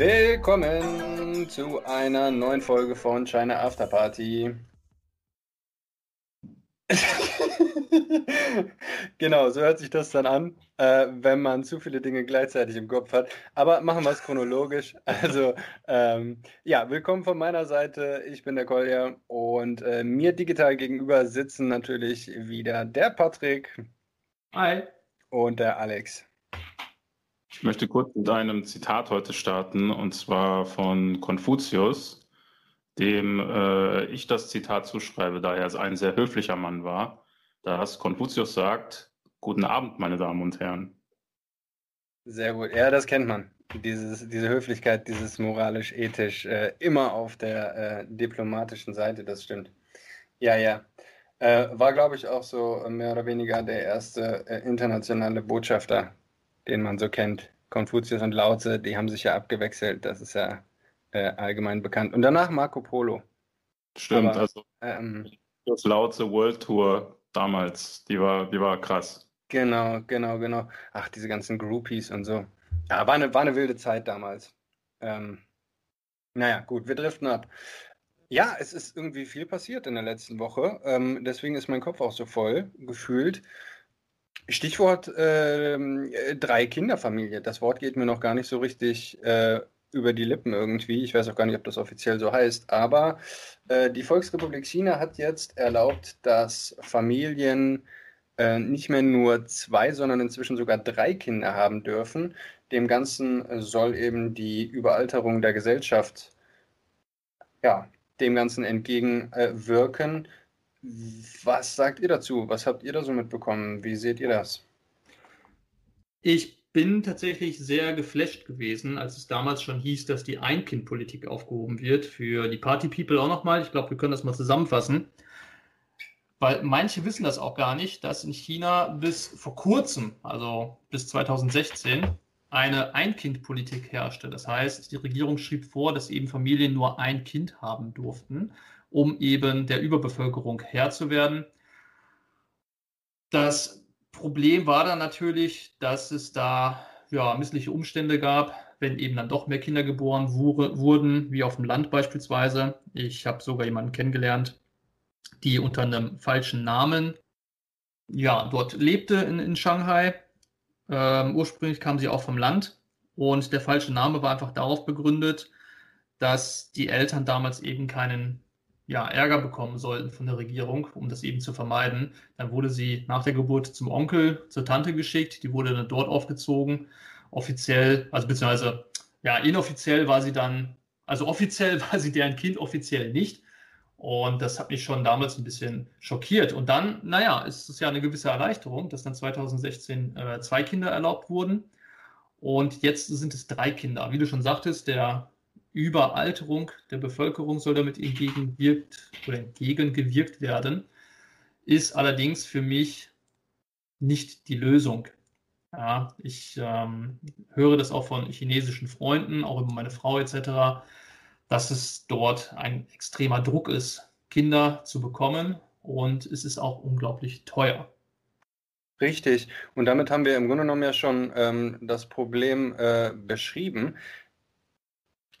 Willkommen zu einer neuen Folge von China After Party. genau, so hört sich das dann an, äh, wenn man zu viele Dinge gleichzeitig im Kopf hat. Aber machen wir es chronologisch. Also, ähm, ja, willkommen von meiner Seite. Ich bin der Kolja und äh, mir digital gegenüber sitzen natürlich wieder der Patrick. Hi. Und der Alex. Ich möchte kurz mit einem Zitat heute starten, und zwar von Konfuzius, dem äh, ich das Zitat zuschreibe, da er ein sehr höflicher Mann war, dass Konfuzius sagt, Guten Abend, meine Damen und Herren. Sehr gut. Ja, das kennt man. Dieses, diese Höflichkeit, dieses moralisch-ethisch, äh, immer auf der äh, diplomatischen Seite, das stimmt. Ja, ja. Äh, war, glaube ich, auch so mehr oder weniger der erste äh, internationale Botschafter den man so kennt. Konfuzius und Laoze, die haben sich ja abgewechselt, das ist ja äh, allgemein bekannt. Und danach Marco Polo. Stimmt, Aber, also ähm, das Laoze World Tour damals, die war, die war krass. Genau, genau, genau. Ach, diese ganzen Groupies und so. Ja, war eine, war eine wilde Zeit damals. Ähm, naja, gut, wir driften ab. Ja, es ist irgendwie viel passiert in der letzten Woche. Ähm, deswegen ist mein Kopf auch so voll gefühlt. Stichwort ähm, äh, drei Kinderfamilie. Das Wort geht mir noch gar nicht so richtig äh, über die Lippen irgendwie. Ich weiß auch gar nicht, ob das offiziell so heißt. Aber äh, die Volksrepublik China hat jetzt erlaubt, dass Familien äh, nicht mehr nur zwei, sondern inzwischen sogar drei Kinder haben dürfen. Dem Ganzen soll eben die Überalterung der Gesellschaft ja, dem Ganzen entgegenwirken. Was sagt ihr dazu? Was habt ihr da so mitbekommen? Wie seht ihr das? Ich bin tatsächlich sehr geflasht gewesen, als es damals schon hieß, dass die Ein-Kind-Politik aufgehoben wird. Für die Party-People auch nochmal. Ich glaube, wir können das mal zusammenfassen. Weil manche wissen das auch gar nicht, dass in China bis vor kurzem, also bis 2016, eine Ein-Kind-Politik herrschte. Das heißt, die Regierung schrieb vor, dass eben Familien nur ein Kind haben durften um eben der Überbevölkerung Herr zu werden. Das Problem war dann natürlich, dass es da ja, missliche Umstände gab, wenn eben dann doch mehr Kinder geboren wurde, wurden, wie auf dem Land beispielsweise. Ich habe sogar jemanden kennengelernt, die unter einem falschen Namen ja, dort lebte in, in Shanghai. Ähm, ursprünglich kam sie auch vom Land und der falsche Name war einfach darauf begründet, dass die Eltern damals eben keinen ja, Ärger bekommen sollten von der Regierung, um das eben zu vermeiden. Dann wurde sie nach der Geburt zum Onkel, zur Tante geschickt, die wurde dann dort aufgezogen. Offiziell, also beziehungsweise, ja, inoffiziell war sie dann, also offiziell war sie deren Kind, offiziell nicht. Und das hat mich schon damals ein bisschen schockiert. Und dann, naja, ist es ja eine gewisse Erleichterung, dass dann 2016 äh, zwei Kinder erlaubt wurden. Und jetzt sind es drei Kinder. Wie du schon sagtest, der Überalterung der Bevölkerung soll damit entgegengewirkt oder entgegengewirkt werden, ist allerdings für mich nicht die Lösung. Ja, ich ähm, höre das auch von chinesischen Freunden, auch über meine Frau etc., dass es dort ein extremer Druck ist, Kinder zu bekommen und es ist auch unglaublich teuer. Richtig. Und damit haben wir im Grunde genommen ja schon ähm, das Problem äh, beschrieben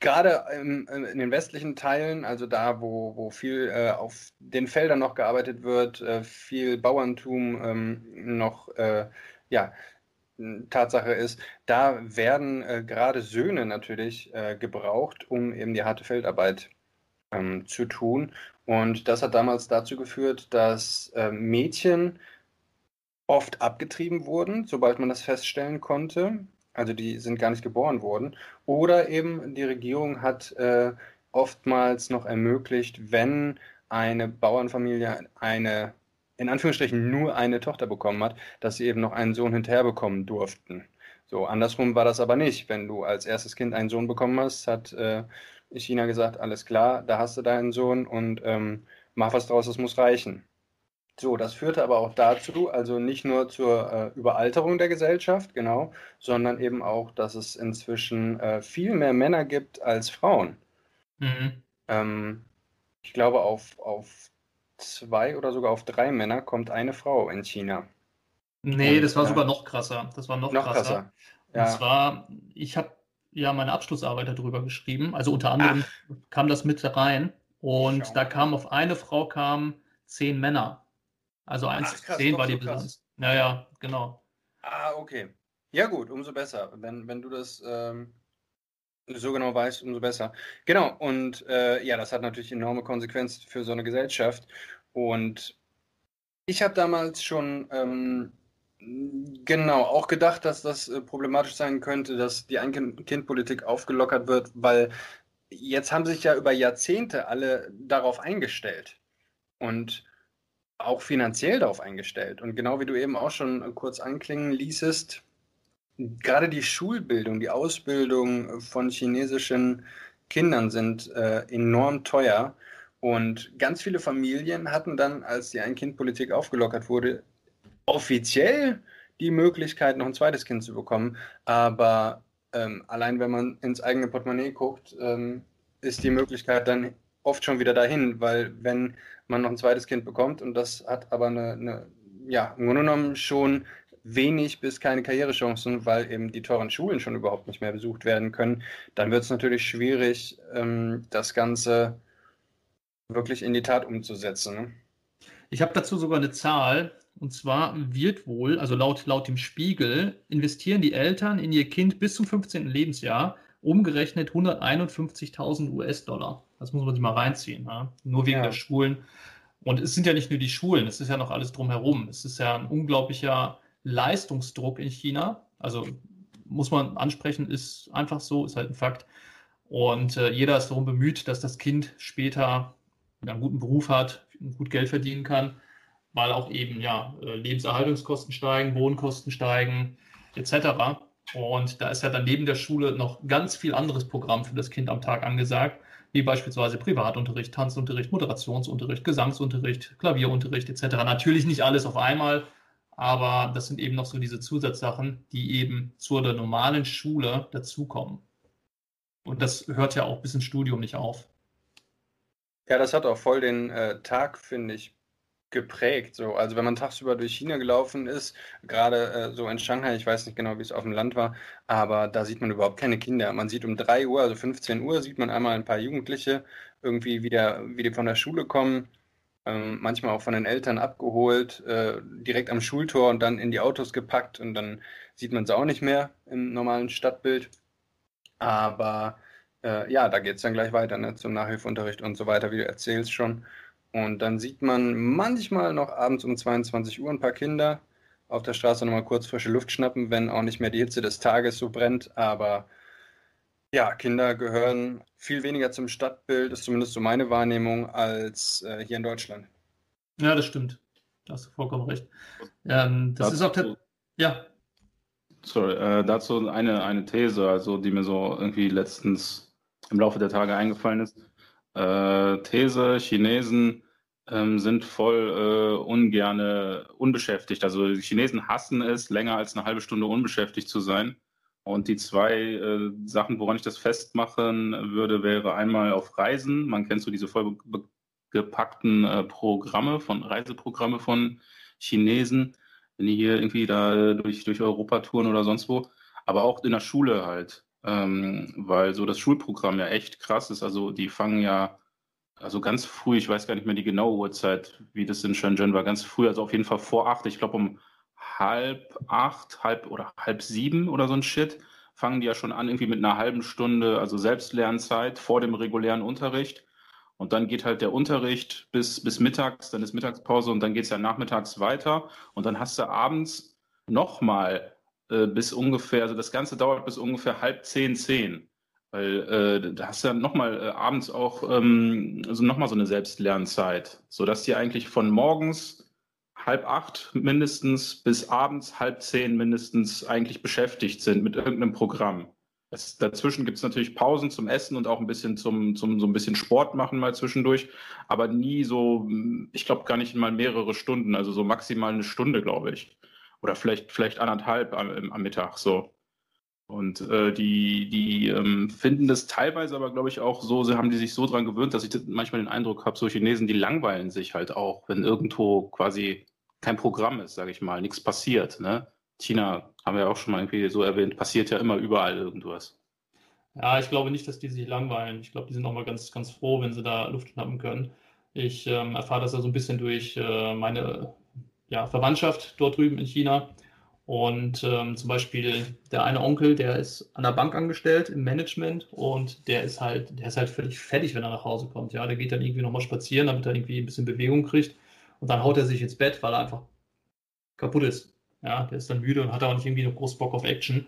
gerade in, in, den westlichen Teilen, also da, wo, wo viel äh, auf den Feldern noch gearbeitet wird, äh, viel Bauerntum ähm, noch äh, ja, Tatsache ist, da werden äh, gerade Söhne natürlich äh, gebraucht, um eben die harte Feldarbeit ähm, zu tun. Und das hat damals dazu geführt, dass äh, Mädchen oft abgetrieben wurden, sobald man das feststellen konnte. Also die sind gar nicht geboren worden. Oder eben die Regierung hat äh, oftmals noch ermöglicht, wenn eine Bauernfamilie eine, in Anführungsstrichen, nur eine Tochter bekommen hat, dass sie eben noch einen Sohn hinterher bekommen durften. So, andersrum war das aber nicht. Wenn du als erstes Kind einen Sohn bekommen hast, hat äh, China gesagt, alles klar, da hast du deinen Sohn und ähm, mach was draus, es muss reichen. So, das führte aber auch dazu, also nicht nur zur äh, Überalterung der Gesellschaft, genau, sondern eben auch, dass es inzwischen äh, viel mehr Männer gibt als Frauen. Mhm. Ähm, ich glaube, auf, auf zwei oder sogar auf drei Männer kommt eine Frau in China. Nee, Und, das war äh, sogar noch krasser. Das war noch, noch krasser. krasser. Ja. Und zwar, ich habe ja meine Abschlussarbeit darüber geschrieben. Also unter anderem Ach. kam das mit rein. Und Schau. da kam auf eine Frau kamen zehn Männer. Also 1 zu 10 war die Bilanz. Naja, genau. Ah, okay. Ja, gut, umso besser. Wenn, wenn du das ähm, so genau weißt, umso besser. Genau, und äh, ja, das hat natürlich enorme Konsequenzen für so eine Gesellschaft. Und ich habe damals schon ähm, genau auch gedacht, dass das äh, problematisch sein könnte, dass die Ein-Kind-Politik aufgelockert wird, weil jetzt haben sich ja über Jahrzehnte alle darauf eingestellt und auch finanziell darauf eingestellt. Und genau wie du eben auch schon kurz anklingen ließest, gerade die Schulbildung, die Ausbildung von chinesischen Kindern sind äh, enorm teuer. Und ganz viele Familien hatten dann, als die Ein-Kind-Politik aufgelockert wurde, offiziell die Möglichkeit, noch ein zweites Kind zu bekommen. Aber ähm, allein wenn man ins eigene Portemonnaie guckt, ähm, ist die Möglichkeit dann oft schon wieder dahin, weil wenn man noch ein zweites Kind bekommt und das hat aber eine, eine ja, im Grunde genommen schon wenig bis keine Karrierechancen, weil eben die teuren Schulen schon überhaupt nicht mehr besucht werden können, dann wird es natürlich schwierig, ähm, das Ganze wirklich in die Tat umzusetzen. Ne? Ich habe dazu sogar eine Zahl. Und zwar wird wohl, also laut, laut dem Spiegel, investieren die Eltern in ihr Kind bis zum 15. Lebensjahr umgerechnet 151.000 US-Dollar. Das muss man sich mal reinziehen. Ja? Nur wegen ja. der Schulen. Und es sind ja nicht nur die Schulen, es ist ja noch alles drumherum. Es ist ja ein unglaublicher Leistungsdruck in China. Also muss man ansprechen, ist einfach so, ist halt ein Fakt. Und äh, jeder ist darum bemüht, dass das Kind später einen guten Beruf hat, gut Geld verdienen kann, weil auch eben ja äh, Lebenserhaltungskosten steigen, Wohnkosten steigen, etc. Und da ist ja dann neben der Schule noch ganz viel anderes Programm für das Kind am Tag angesagt, wie beispielsweise Privatunterricht, Tanzunterricht, Moderationsunterricht, Gesangsunterricht, Klavierunterricht etc. Natürlich nicht alles auf einmal, aber das sind eben noch so diese Zusatzsachen, die eben zur der normalen Schule dazukommen. Und das hört ja auch bis ins Studium nicht auf. Ja, das hat auch voll den äh, Tag, finde ich, geprägt. So. Also wenn man tagsüber durch China gelaufen ist, gerade äh, so in Shanghai, ich weiß nicht genau, wie es auf dem Land war, aber da sieht man überhaupt keine Kinder. Man sieht um 3 Uhr, also 15 Uhr, sieht man einmal ein paar Jugendliche irgendwie wieder, wie die von der Schule kommen, ähm, manchmal auch von den Eltern abgeholt, äh, direkt am Schultor und dann in die Autos gepackt und dann sieht man sie auch nicht mehr im normalen Stadtbild. Aber äh, ja, da geht es dann gleich weiter ne, zum Nachhilfeunterricht und so weiter, wie du erzählst schon. Und dann sieht man manchmal noch abends um 22 Uhr ein paar Kinder auf der Straße nochmal kurz frische Luft schnappen, wenn auch nicht mehr die Hitze des Tages so brennt. Aber ja, Kinder gehören viel weniger zum Stadtbild, ist zumindest so meine Wahrnehmung, als äh, hier in Deutschland. Ja, das stimmt. Da hast du vollkommen recht. Ähm, das dazu, ist auch der. Ja. Sorry, äh, dazu eine, eine These, also die mir so irgendwie letztens im Laufe der Tage eingefallen ist äh, These, Chinesen ähm, sind voll äh, ungerne unbeschäftigt. Also die Chinesen hassen es, länger als eine halbe Stunde unbeschäftigt zu sein. Und die zwei äh, Sachen, woran ich das festmachen würde, wäre einmal auf Reisen. Man kennt so diese vollgepackten äh, Programme von Reiseprogramme von Chinesen, wenn die hier irgendwie da durch, durch Europa touren oder sonst wo. Aber auch in der Schule halt ähm, weil so das Schulprogramm ja echt krass ist. Also die fangen ja, also ganz früh, ich weiß gar nicht mehr die genaue Uhrzeit, wie das in Shenzhen war, ganz früh, also auf jeden Fall vor acht, ich glaube um halb acht, halb oder halb sieben oder so ein Shit, fangen die ja schon an, irgendwie mit einer halben Stunde, also Selbstlernzeit vor dem regulären Unterricht. Und dann geht halt der Unterricht bis, bis mittags, dann ist Mittagspause und dann geht es ja nachmittags weiter. Und dann hast du abends nochmal äh, bis ungefähr, also das Ganze dauert bis ungefähr halb zehn, zehn. Weil äh, da hast du ja nochmal äh, abends auch ähm, also nochmal so eine Selbstlernzeit, sodass die eigentlich von morgens halb acht mindestens bis abends halb zehn mindestens eigentlich beschäftigt sind mit irgendeinem Programm. Das, dazwischen gibt es natürlich Pausen zum Essen und auch ein bisschen zum, zum so ein bisschen Sport machen mal zwischendurch, aber nie so, ich glaube gar nicht mal mehrere Stunden, also so maximal eine Stunde, glaube ich oder vielleicht, vielleicht anderthalb am, am Mittag so. Und äh, die, die ähm, finden das teilweise aber, glaube ich, auch so, sie haben die sich so dran gewöhnt, dass ich manchmal den Eindruck habe, so Chinesen, die langweilen sich halt auch, wenn irgendwo quasi kein Programm ist, sage ich mal, nichts passiert. Ne? China, haben wir ja auch schon mal irgendwie so erwähnt, passiert ja immer überall irgendwas. Ja, ich glaube nicht, dass die sich langweilen. Ich glaube, die sind auch mal ganz, ganz froh, wenn sie da Luft schnappen können. Ich ähm, erfahre das ja so ein bisschen durch äh, meine ja, Verwandtschaft dort drüben in China. Und ähm, zum Beispiel der eine Onkel, der ist an der Bank angestellt im Management und der ist halt, der ist halt völlig fertig, wenn er nach Hause kommt. Ja, der geht dann irgendwie nochmal spazieren, damit er irgendwie ein bisschen Bewegung kriegt. Und dann haut er sich ins Bett, weil er einfach kaputt ist. Ja, der ist dann müde und hat auch nicht irgendwie noch groß Bock auf Action.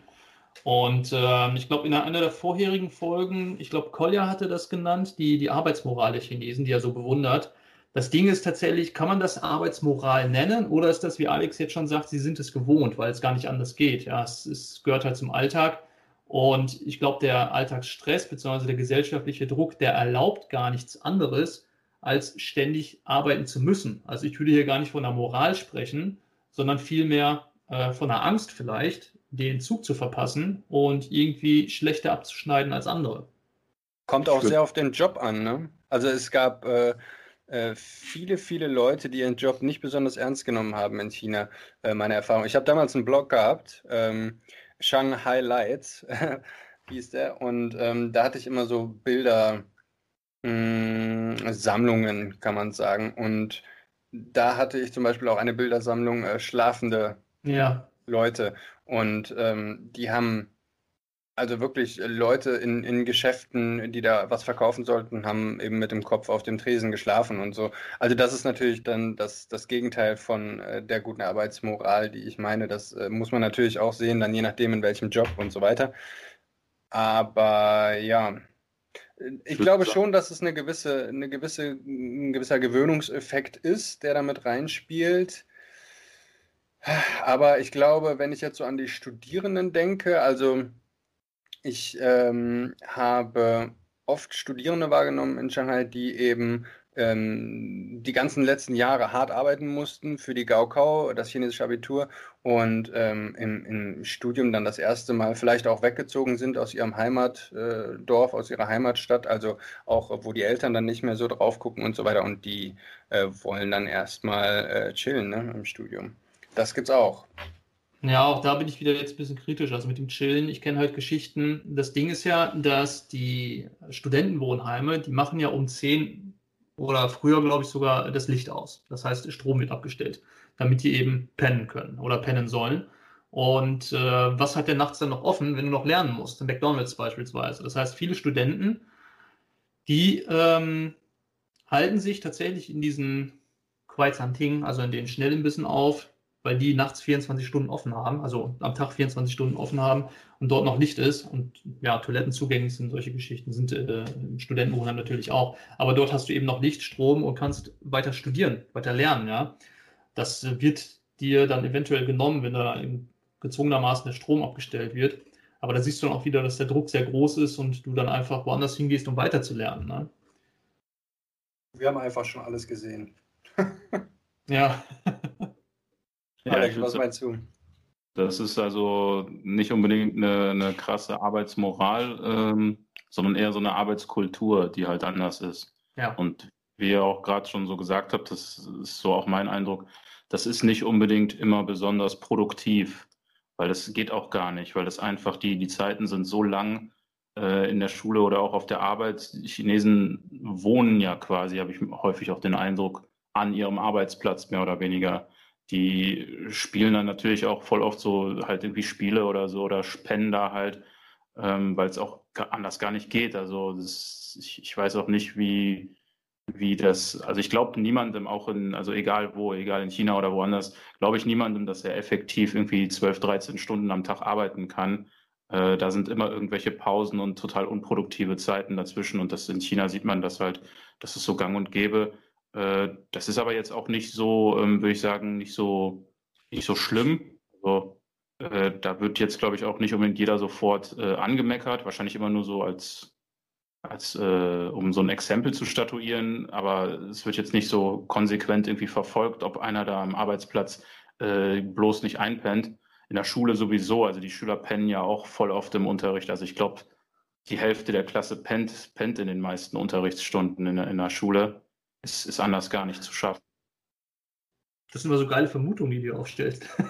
Und äh, ich glaube, in einer der vorherigen Folgen, ich glaube, Kolja hatte das genannt, die, die Arbeitsmoral der Chinesen, die er so bewundert. Das Ding ist tatsächlich, kann man das Arbeitsmoral nennen oder ist das, wie Alex jetzt schon sagt, sie sind es gewohnt, weil es gar nicht anders geht. Ja, es, es gehört halt zum Alltag. Und ich glaube, der Alltagsstress bzw. der gesellschaftliche Druck, der erlaubt gar nichts anderes, als ständig arbeiten zu müssen. Also ich würde hier gar nicht von der Moral sprechen, sondern vielmehr äh, von der Angst vielleicht, den Zug zu verpassen und irgendwie schlechter abzuschneiden als andere. Kommt auch sehr auf den Job an. Ne? Also es gab äh, äh, viele, viele Leute, die ihren Job nicht besonders ernst genommen haben in China, äh, meine Erfahrung. Ich habe damals einen Blog gehabt, ähm, Shanghai Lights hieß der, und ähm, da hatte ich immer so Bilder, mh, hm, Sammlungen, kann man sagen. Und da hatte ich zum Beispiel auch eine Bildersammlung äh, schlafende ja. Leute. Und ähm, die haben also wirklich Leute in, in Geschäften, die da was verkaufen sollten, haben eben mit dem Kopf auf dem Tresen geschlafen und so. Also das ist natürlich dann das, das Gegenteil von äh, der guten Arbeitsmoral, die ich meine. Das äh, muss man natürlich auch sehen, dann je nachdem in welchem Job und so weiter. Aber ja, ich glaube schon, dass es eine gewisse, eine gewisse, ein gewisser Gewöhnungseffekt ist, der damit reinspielt. Aber ich glaube, wenn ich jetzt so an die Studierenden denke, also ich ähm, habe oft Studierende wahrgenommen in Shanghai, die eben ähm, die ganzen letzten Jahre hart arbeiten mussten für die Gaokao, das chinesische Abitur, und ähm, im, im, Studium dann das erste Mal vielleicht auch weggezogen sind aus ihrem Heimatdorf, äh, aus ihrer Heimatstadt, also auch, wo die Eltern dann nicht mehr so drauf gucken und so weiter, und die äh, wollen dann erstmal äh, chillen ne, im Studium. Das gibt's auch. Ja, auch da bin ich wieder jetzt ein bisschen kritisch. Also mit dem Chillen, ich kenne halt Geschichten. Das Ding ist ja, dass die Studentenwohnheime, die machen ja um 10 oder früher, glaube ich, sogar das Licht aus. Das heißt, Strom wird abgestellt, damit die eben pennen können oder pennen sollen. Und äh, was hat der nachts dann noch offen, wenn du noch lernen musst? In McDonalds beispielsweise. Das heißt, viele Studenten, die ähm, halten sich tatsächlich in diesen Kwaisanting, also in den Schnellimbissen auf, weil die nachts 24 Stunden offen haben, also am Tag 24 Stunden offen haben und dort noch Licht ist und ja, Toiletten zugänglich sind, solche Geschichten sind äh, im Studentenwohnheim natürlich auch. Aber dort hast du eben noch Licht, Strom und kannst weiter studieren, weiter lernen, ja. Das wird dir dann eventuell genommen, wenn da gezwungenermaßen der Strom abgestellt wird. Aber da siehst du dann auch wieder, dass der Druck sehr groß ist und du dann einfach woanders hingehst, um weiter zu lernen. Ne? Wir haben einfach schon alles gesehen. ja. Ja, Alex, was meinst du? Das ist also nicht unbedingt eine, eine krasse Arbeitsmoral, ähm, sondern eher so eine Arbeitskultur, die halt anders ist. Ja. Und wie ihr auch gerade schon so gesagt habt, das ist so auch mein Eindruck, das ist nicht unbedingt immer besonders produktiv, weil das geht auch gar nicht, weil das einfach die, die Zeiten sind so lang äh, in der Schule oder auch auf der Arbeit. Die Chinesen wohnen ja quasi, habe ich häufig auch den Eindruck, an ihrem Arbeitsplatz mehr oder weniger die spielen dann natürlich auch voll oft so halt irgendwie Spiele oder so oder Spender halt, ähm, weil es auch anders gar nicht geht. Also das, ich, ich, weiß auch nicht, wie, wie das, also ich glaube niemandem auch in, also egal wo, egal in China oder woanders, glaube ich niemandem, dass er effektiv irgendwie 12, 13 Stunden am Tag arbeiten kann. Äh, da sind immer irgendwelche Pausen und total unproduktive Zeiten dazwischen und das in China sieht man das halt, das ist so gang und gäbe. Äh, das ist aber jetzt auch nicht so, ähm, würde ich sagen, nicht so, nicht so schlimm. Also, äh, da wird jetzt, glaube ich, auch nicht unbedingt jeder sofort äh, angemeckert. Wahrscheinlich immer nur so als, als um so ein Exempel zu statuieren. Aber es wird jetzt nicht so konsequent irgendwie verfolgt, ob einer da am Arbeitsplatz bloß nicht einpennt. In der Schule sowieso. Also die Schüler pennen ja auch voll oft im Unterricht. Also ich glaube, die Hälfte der Klasse pennt, pennt in den meisten Unterrichtsstunden in, in der Schule ist, ist anders gar nicht zu schaffen. Das sind immer so geile Vermutungen, die du aufstellst.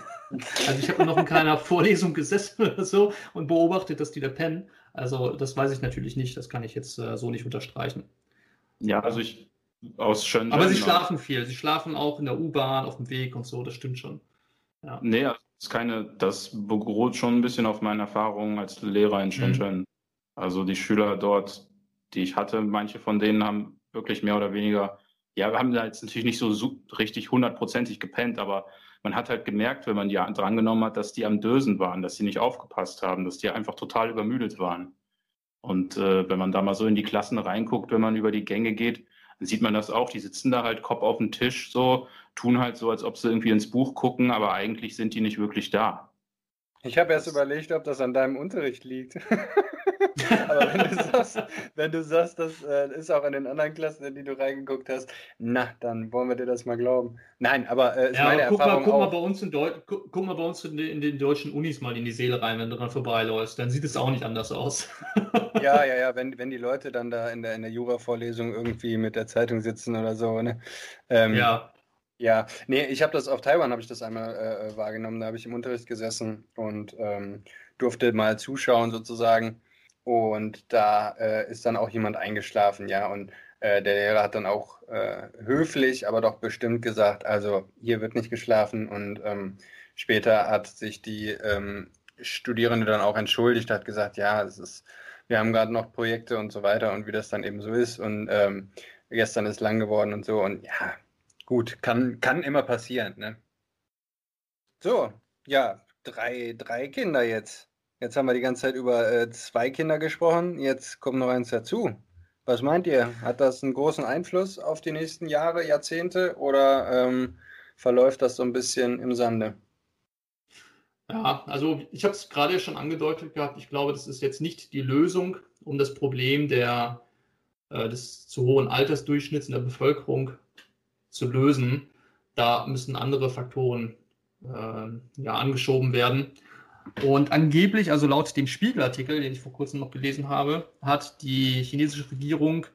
Also ich habe noch in keiner Vorlesung gesessen oder so und beobachtet, dass die da pennen. Also das weiß ich natürlich nicht, das kann ich jetzt äh, so nicht unterstreichen. Ja, also ich aus Shenzhen. Aber sie schlafen viel, sie schlafen auch in der U-Bahn, auf dem Weg und so, das stimmt schon. Ja. Nee, das ist keine, das beruht schon ein bisschen auf meinen Erfahrungen als Lehrer in Shenzhen. Mhm. Also die Schüler dort, die ich hatte, manche von denen haben wirklich mehr oder weniger, ja, wir haben da jetzt natürlich nicht so richtig hundertprozentig gepennt, aber man hat halt gemerkt, wenn man die drangenommen hat, dass die am Dösen waren, dass sie nicht aufgepasst haben, dass die einfach total übermüdet waren. Und äh, wenn man da mal so in die Klassen reinguckt, wenn man über die Gänge geht, dann sieht man das auch. Die sitzen da halt Kopf auf dem Tisch so, tun halt so, als ob sie irgendwie ins Buch gucken, aber eigentlich sind die nicht wirklich da. Ich habe erst überlegt, ob das an deinem Unterricht liegt. Aber wenn du sagst, wenn du sagst das äh, ist auch in den anderen Klassen, in die du reingeguckt hast, na, dann wollen wir dir das mal glauben. Nein, aber äh, ist ja, meine guck Erfahrung mal, guck, auch. Mal bei uns in Deu guck, guck, mal bei uns in, in, den deutschen Unis mal in die Seele rein, wenn du dran vorbeiläufst. Dann sieht es auch nicht anders aus. ja, ja, ja, wenn, wenn die Leute dann da in der, in der Jura-Vorlesung irgendwie mit der Zeitung sitzen oder so, ne? Ähm, ja. Ja, nee, ich habe das auf Taiwan, habe ich das einmal äh, äh, wahrgenommen. Da habe ich im Unterricht gesessen und ähm, durfte mal zuschauen sozusagen. Und da äh, ist dann auch jemand eingeschlafen, ja. Und äh, der Lehrer hat dann auch äh, höflich, aber doch bestimmt gesagt, also hier wird nicht geschlafen. Und ähm, später hat sich die ähm, Studierende dann auch entschuldigt, hat gesagt, ja, es ist, wir haben gerade noch Projekte und so weiter und wie das dann eben so ist. Und ähm, gestern ist lang geworden und so. Und ja, Gut, kann, kann immer passieren, ne? So, ja, drei, drei Kinder jetzt. Jetzt haben wir die ganze Zeit über äh, zwei Kinder gesprochen, jetzt kommt noch eins dazu. Was meint ihr? Hat das einen großen Einfluss auf die nächsten Jahre, Jahrzehnte oder ähm, verläuft das so ein bisschen im Sande? Ja, also ich habe es gerade schon angedeutet gehabt. Ich glaube, das ist jetzt nicht die Lösung, um das Problem der, äh, des zu hohen Altersdurchschnitts in der Bevölkerung zu lösen. Da müssen andere Faktoren äh, ja, angeschoben werden. Und angeblich, also laut dem Spiegelartikel, den ich vor kurzem noch gelesen habe, hat die chinesische Regierung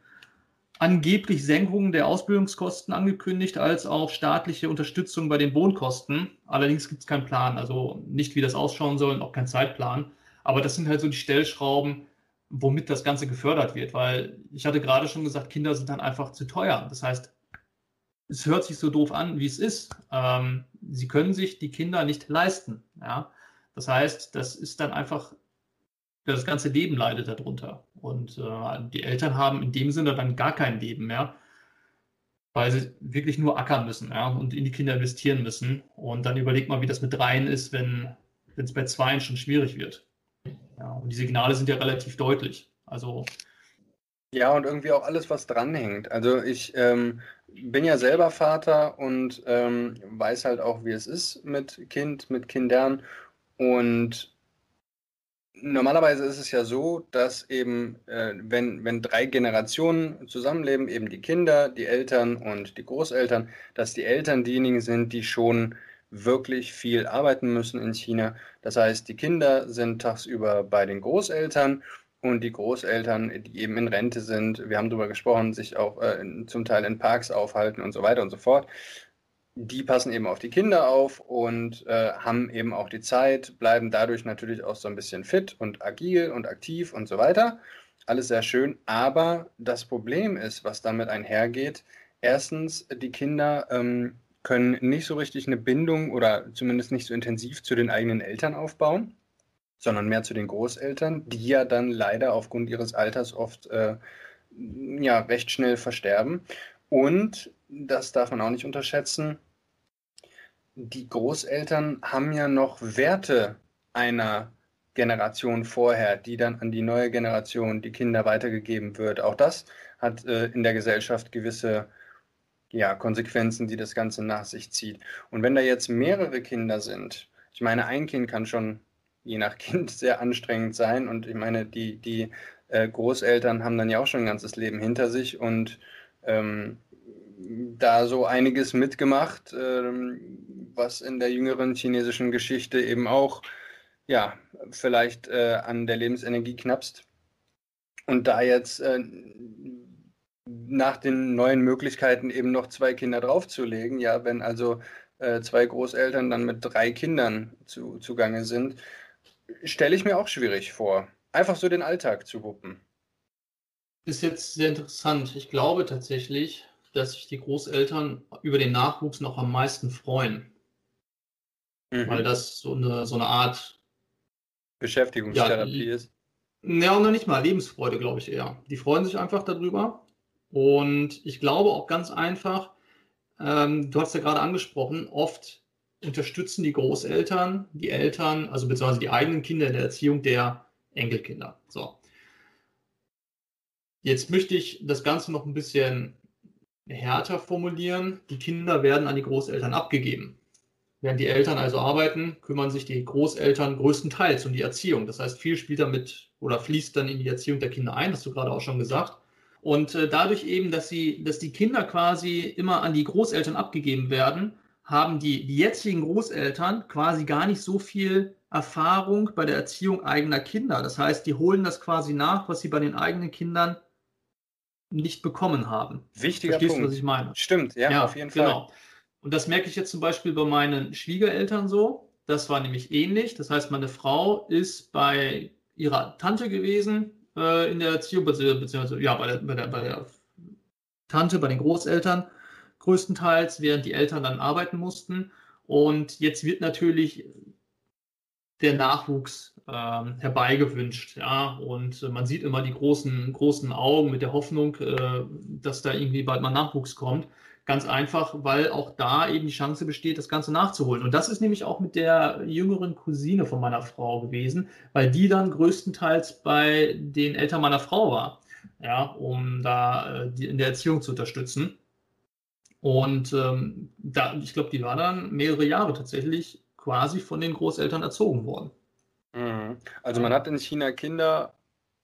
angeblich Senkungen der Ausbildungskosten angekündigt, als auch staatliche Unterstützung bei den Wohnkosten. Allerdings gibt es keinen Plan, also nicht, wie das ausschauen soll, und auch keinen Zeitplan. Aber das sind halt so die Stellschrauben, womit das Ganze gefördert wird, weil ich hatte gerade schon gesagt, Kinder sind dann einfach zu teuer. Das heißt, es hört sich so doof an, wie es ist. Ähm, sie können sich die Kinder nicht leisten. Ja? Das heißt, das ist dann einfach, das ganze Leben leidet darunter. Und äh, die Eltern haben in dem Sinne dann gar kein Leben mehr, weil sie wirklich nur ackern müssen ja? und in die Kinder investieren müssen. Und dann überlegt mal, wie das mit dreien ist, wenn es bei zweien schon schwierig wird. Ja, und die Signale sind ja relativ deutlich. Also ja, und irgendwie auch alles, was dranhängt. Also ich ähm, bin ja selber Vater und ähm, weiß halt auch, wie es ist mit Kind, mit Kindern. Und normalerweise ist es ja so, dass eben, äh, wenn, wenn drei Generationen zusammenleben, eben die Kinder, die Eltern und die Großeltern, dass die Eltern diejenigen sind, die schon wirklich viel arbeiten müssen in China. Das heißt, die Kinder sind tagsüber bei den Großeltern und die Großeltern, die eben in Rente sind, wir haben darüber gesprochen, sich auch äh, zum Teil in Parks aufhalten und so weiter und so fort. Die passen eben auf die Kinder auf und äh, haben eben auch die Zeit, bleiben dadurch natürlich auch so ein bisschen fit und agil und aktiv und so weiter. Alles sehr schön, aber das Problem ist, was damit einhergeht, erstens, die Kinder ähm, können nicht so richtig eine Bindung oder zumindest nicht so intensiv zu den eigenen Eltern aufbauen sondern mehr zu den Großeltern, die ja dann leider aufgrund ihres Alters oft äh, ja, recht schnell versterben. Und, das darf man auch nicht unterschätzen, die Großeltern haben ja noch Werte einer Generation vorher, die dann an die neue Generation, die Kinder weitergegeben wird. Auch das hat äh, in der Gesellschaft gewisse ja, Konsequenzen, die das Ganze nach sich zieht. Und wenn da jetzt mehrere Kinder sind, ich meine, ein Kind kann schon je nach Kind sehr anstrengend sein. Und ich meine, die, die äh, Großeltern haben dann ja auch schon ein ganzes Leben hinter sich und ähm, da so einiges mitgemacht, ähm, was in der jüngeren chinesischen Geschichte eben auch, ja, vielleicht äh, an der Lebensenergie knappst. Und da jetzt äh, nach den neuen Möglichkeiten eben noch zwei Kinder draufzulegen, ja, wenn also äh, zwei Großeltern dann mit drei Kindern zu, zugange sind, stelle ich mir auch schwierig vor. Einfach so den Alltag zu wuppen. Ist jetzt sehr interessant. Ich glaube tatsächlich, dass sich die Großeltern über den Nachwuchs noch am meisten freuen. Mhm. Weil das so eine, so eine Art Beschäftigungstherapie ja, ist. Ja, noch nicht mal Lebensfreude, glaube ich eher. Die freuen sich einfach darüber. Und ich glaube auch ganz einfach, ähm, du hast ja gerade angesprochen, oft unterstützen die Großeltern die Eltern, also beziehungsweise die eigenen Kinder in der Erziehung der Enkelkinder. So. Jetzt möchte ich das Ganze noch ein bisschen härter formulieren. Die Kinder werden an die Großeltern abgegeben. Während die Eltern also arbeiten, kümmern sich die Großeltern größtenteils um die Erziehung. Das heißt, viel spielt damit oder fließt dann in die Erziehung der Kinder ein, hast du gerade auch schon gesagt. Und äh, dadurch eben, dass sie, dass die Kinder quasi immer an die Großeltern abgegeben werden, haben die, die jetzigen Großeltern quasi gar nicht so viel Erfahrung bei der Erziehung eigener Kinder. Das heißt, die holen das quasi nach, was sie bei den eigenen Kindern nicht bekommen haben. Wichtiger Verstehst Punkt. du, was ich meine? Stimmt, ja, ja auf jeden Fall. Genau. Und das merke ich jetzt zum Beispiel bei meinen Schwiegereltern so. Das war nämlich ähnlich. Das heißt, meine Frau ist bei ihrer Tante gewesen äh, in der Erziehung, beziehungsweise ja, bei der, bei, der, bei der Tante, bei den Großeltern größtenteils, während die Eltern dann arbeiten mussten. Und jetzt wird natürlich der Nachwuchs ähm, herbeigewünscht. Ja? Und äh, man sieht immer die großen, großen Augen mit der Hoffnung, äh, dass da irgendwie bald mal Nachwuchs kommt. Ganz einfach, weil auch da eben die Chance besteht, das Ganze nachzuholen. Und das ist nämlich auch mit der jüngeren Cousine von meiner Frau gewesen, weil die dann größtenteils bei den Eltern meiner Frau war, ja, um da äh, die, in der Erziehung zu unterstützen. Und ähm, da, ich glaube, die war dann mehrere Jahre tatsächlich quasi von den Großeltern erzogen worden. Mhm. Also man hat in China Kinder,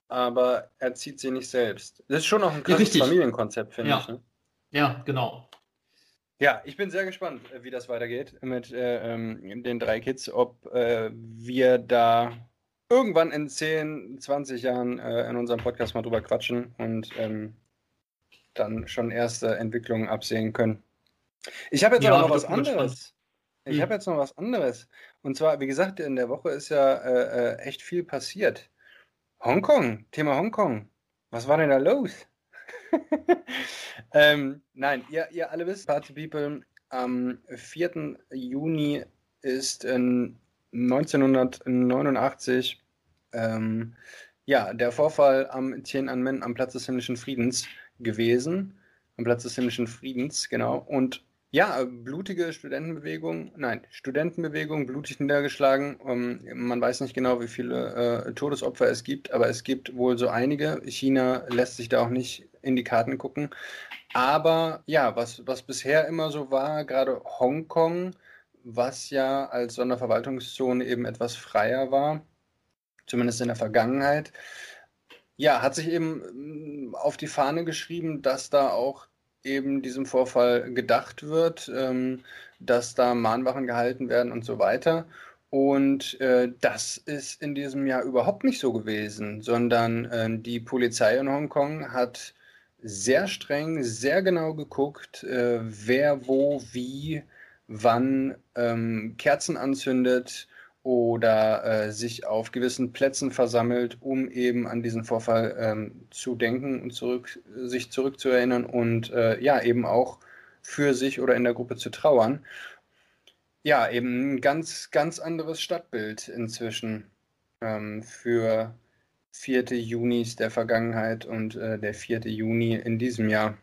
aber erzieht sie nicht selbst. Das ist schon auch ein krasses ja, Familienkonzept, finde ja. ich. Ne? Ja, genau. Ja, ich bin sehr gespannt, wie das weitergeht mit äh, ähm, den drei Kids, ob äh, wir da irgendwann in 10, 20 Jahren äh, in unserem Podcast mal drüber quatschen und ähm, dann schon erste Entwicklungen absehen können. Ich habe jetzt ja, aber noch was anderes. Ich hm. habe jetzt noch was anderes. Und zwar, wie gesagt, in der Woche ist ja äh, äh, echt viel passiert. Hongkong, Thema Hongkong. Was war denn da los? ähm, nein, ihr, ihr alle wisst, Party People, am 4. Juni ist in 1989 ähm, ja, der Vorfall am Tiananmen am Platz des himmlischen Friedens gewesen. Am Platz des himmlischen Friedens, genau. Und ja, blutige Studentenbewegung, nein, Studentenbewegung, blutig niedergeschlagen. Um, ähm, man weiß nicht genau, wie viele äh, Todesopfer es gibt, aber es gibt wohl so einige. China lässt sich da auch nicht in die Karten gucken. Aber ja, was, was bisher immer so war, gerade Hongkong, was ja als Sonderverwaltungszone eben etwas freier war, zumindest in der Vergangenheit, ja, hat sich eben mm, auf die Fahne geschrieben, dass da auch eben diesem Vorfall gedacht wird, ähm, dass da Mahnwachen gehalten werden und so weiter. Und äh, das ist in diesem Jahr überhaupt nicht so gewesen, sondern äh, die Polizei in Hongkong hat sehr streng, sehr genau geguckt, äh, wer wo, wie, wann ähm, Kerzen anzündet, oder äh, sich auf gewissen Plätzen versammelt, um eben an diesen Vorfall ähm, zu denken und zurück, sich zurückzuerinnern und äh, ja, eben auch für sich oder in der Gruppe zu trauern. Ja, eben ein ganz, ganz anderes Stadtbild inzwischen ähm, für 4. Junis der Vergangenheit und äh, der 4. Juni in diesem Jahr.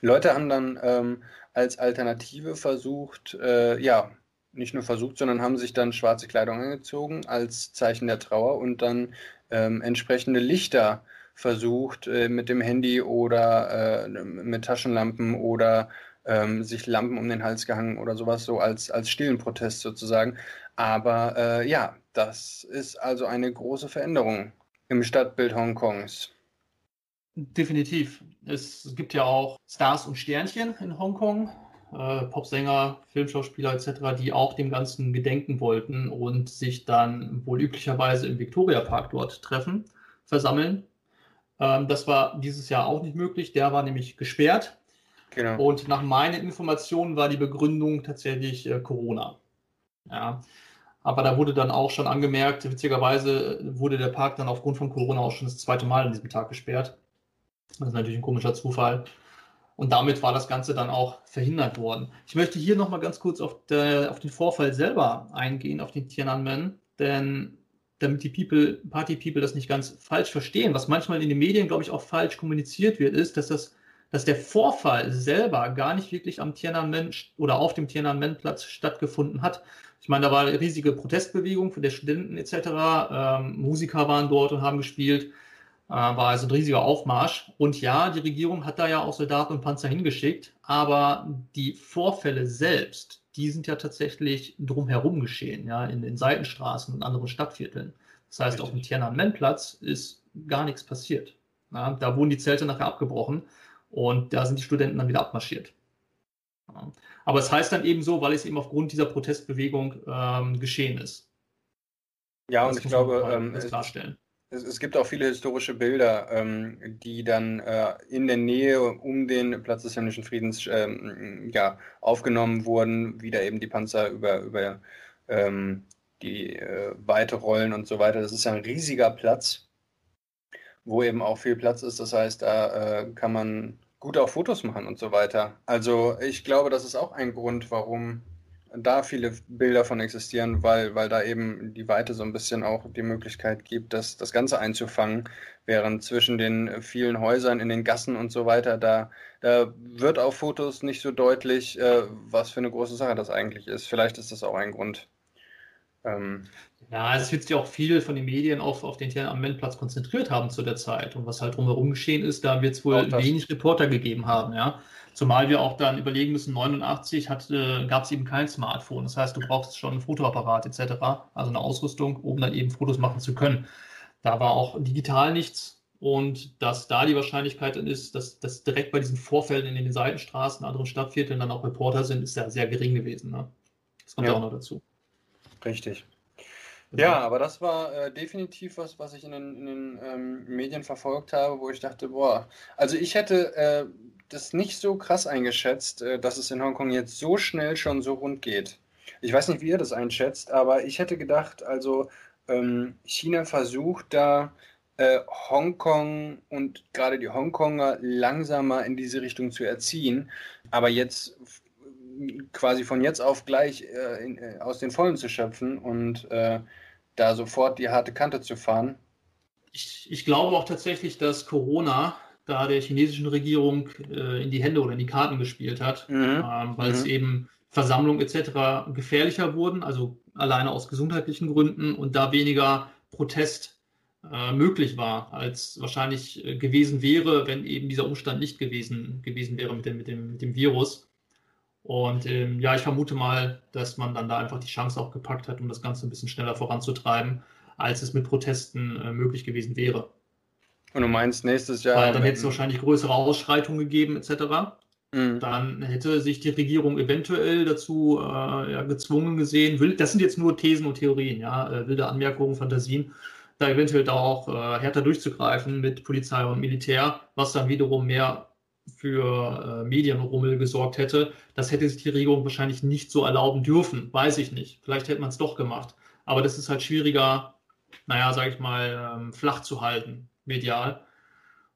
Leute haben dann ähm, als Alternative versucht, äh, ja, nicht nur versucht, sondern haben sich dann schwarze Kleidung angezogen als Zeichen der Trauer und dann ähm, entsprechende Lichter versucht äh, mit dem Handy oder äh, mit Taschenlampen oder ähm, sich Lampen um den Hals gehangen oder sowas, so als, als stillen Protest sozusagen. Aber äh, ja, das ist also eine große Veränderung im Stadtbild Hongkongs. Definitiv. Es gibt ja auch Stars und Sternchen in Hongkong äh, Popsänger, Filmschauspieler etc., die auch dem Ganzen gedenken wollten und sich dann wohl üblicherweise im Victoria Park dort treffen, versammeln. Ähm, das war dieses Jahr auch nicht möglich. Der war nämlich gesperrt. Genau. Und nach meinen Informationen war die Begründung tatsächlich äh, Corona. Ja. Aber da wurde dann auch schon angemerkt, witzigerweise wurde der Park dann aufgrund von Corona auch schon das zweite Mal an diesem Tag gesperrt. Das ist natürlich ein komischer Zufall. Und damit war das Ganze dann auch verhindert worden. Ich möchte hier nochmal ganz kurz auf, der, auf, den Vorfall selber eingehen, auf den Tiananmen, denn damit die People, Party People das nicht ganz falsch verstehen, was manchmal in den Medien, glaube ich, auch falsch kommuniziert wird, ist, dass das dass der Vorfall selber gar nicht wirklich am Tiananmen oder auf dem Tiananmen-Platz stattgefunden hat. Ich meine, da war eine riesige Protestbewegung von der Studenten etc. Ähm, Musiker waren dort und haben gespielt. Äh, war also ein riesiger Aufmarsch. Und ja, die Regierung hat da ja auch Soldaten und Panzer hingeschickt, aber die Vorfälle selbst, die sind ja tatsächlich drumherum geschehen, ja, in den Seitenstraßen und anderen Stadtvierteln. Das heißt, Richtig. auf dem Tiananmen-Platz ist gar nichts passiert. Ja, da wurden die Zelte nachher abgebrochen und da sind die Studenten dann wieder abmarschiert. Ja. Aber es heißt dann eben so, weil es eben aufgrund dieser Protestbewegung ähm, geschehen ist. Ja, das und ich glaube, ähm, klarstellen. Es, es, gibt auch viele historische Bilder, ähm, die dann äh, in der Nähe um den Platz des himmlischen Friedens ähm, ja, aufgenommen wurden, wie da eben die Panzer über, über ähm, die äh, Weite rollen und so weiter. Das ist ja ein riesiger Platz, wo eben auch viel Platz ist. Das heißt, da äh, kann man gut auch Fotos machen und so weiter. Also ich glaube, das ist auch ein Grund, warum da viele Bilder von existieren, weil, weil da eben die Weite so ein bisschen auch die Möglichkeit gibt, das, das Ganze einzufangen, während zwischen den vielen Häusern in den Gassen und so weiter, da, da wird auf Fotos nicht so deutlich, äh, was für eine große Sache das eigentlich ist. Vielleicht ist das auch ein Grund. Ähm, ja, es wird sich auch viel von den Medien auf, auf den Tiananmen-Platz konzentriert haben zu der Zeit. Und was halt drumherum geschehen ist, da wird es wohl wenig Reporter gegeben haben, ja. Zumal wir auch dann überlegen müssen, 89 gab es eben kein Smartphone. Das heißt, du brauchst schon ein Fotoapparat etc., also eine Ausrüstung, um dann eben Fotos machen zu können. Da war auch digital nichts. Und dass da die Wahrscheinlichkeit ist, dass, dass direkt bei diesen Vorfällen in den Seitenstraßen, anderen Stadtvierteln dann auch Reporter sind, ist ja sehr gering gewesen. Ne? Das kommt ja auch noch dazu. Richtig. Ja, aber das war äh, definitiv was, was ich in den, in den ähm, Medien verfolgt habe, wo ich dachte, boah, also ich hätte äh, das nicht so krass eingeschätzt, äh, dass es in Hongkong jetzt so schnell schon so rund geht. Ich weiß nicht, wie ihr das einschätzt, aber ich hätte gedacht, also ähm, China versucht da äh, Hongkong und gerade die Hongkonger langsamer in diese Richtung zu erziehen, aber jetzt quasi von jetzt auf gleich äh, in, äh, aus den Vollen zu schöpfen und äh, da sofort die harte Kante zu fahren. Ich, ich glaube auch tatsächlich, dass Corona da der chinesischen Regierung äh, in die Hände oder in die Karten gespielt hat, mhm. ähm, weil mhm. es eben Versammlungen etc. gefährlicher wurden, also alleine aus gesundheitlichen Gründen und da weniger Protest äh, möglich war, als wahrscheinlich äh, gewesen wäre, wenn eben dieser Umstand nicht gewesen, gewesen wäre mit dem, mit dem, mit dem Virus. Und ähm, ja, ich vermute mal, dass man dann da einfach die Chance auch gepackt hat, um das Ganze ein bisschen schneller voranzutreiben, als es mit Protesten äh, möglich gewesen wäre. Und du meinst nächstes Jahr. Weil dann hätte es wahrscheinlich größere Ausschreitungen gegeben, etc. Mhm. Dann hätte sich die Regierung eventuell dazu äh, ja, gezwungen gesehen, will, das sind jetzt nur Thesen und Theorien, ja, äh, wilde Anmerkungen, Fantasien, da eventuell da auch äh, härter durchzugreifen mit Polizei und Militär, was dann wiederum mehr für äh, Medienrummel gesorgt hätte. Das hätte sich die Regierung wahrscheinlich nicht so erlauben dürfen, weiß ich nicht. Vielleicht hätte man es doch gemacht. Aber das ist halt schwieriger, naja, sage ich mal, ähm, flach zu halten, medial.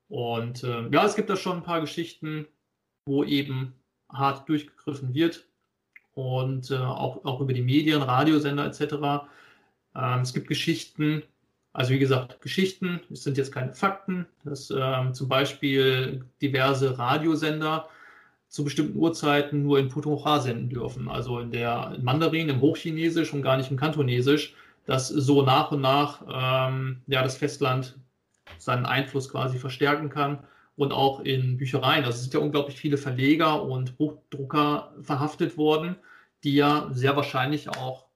Und äh, ja, es gibt da schon ein paar Geschichten, wo eben hart durchgegriffen wird. Und äh, auch, auch über die Medien, Radiosender etc. Ähm, es gibt Geschichten, also wie gesagt, Geschichten, es sind jetzt keine Fakten, dass ähm, zum Beispiel diverse Radiosender zu bestimmten Uhrzeiten nur in Putonghua senden dürfen, also in der in Mandarin, im Hochchinesisch und gar nicht im Kantonesisch, dass so nach und nach ähm, ja, das Festland seinen Einfluss quasi verstärken kann und auch in Büchereien. Also es sind ja unglaublich viele Verleger und Buchdrucker verhaftet worden, die ja sehr wahrscheinlich auch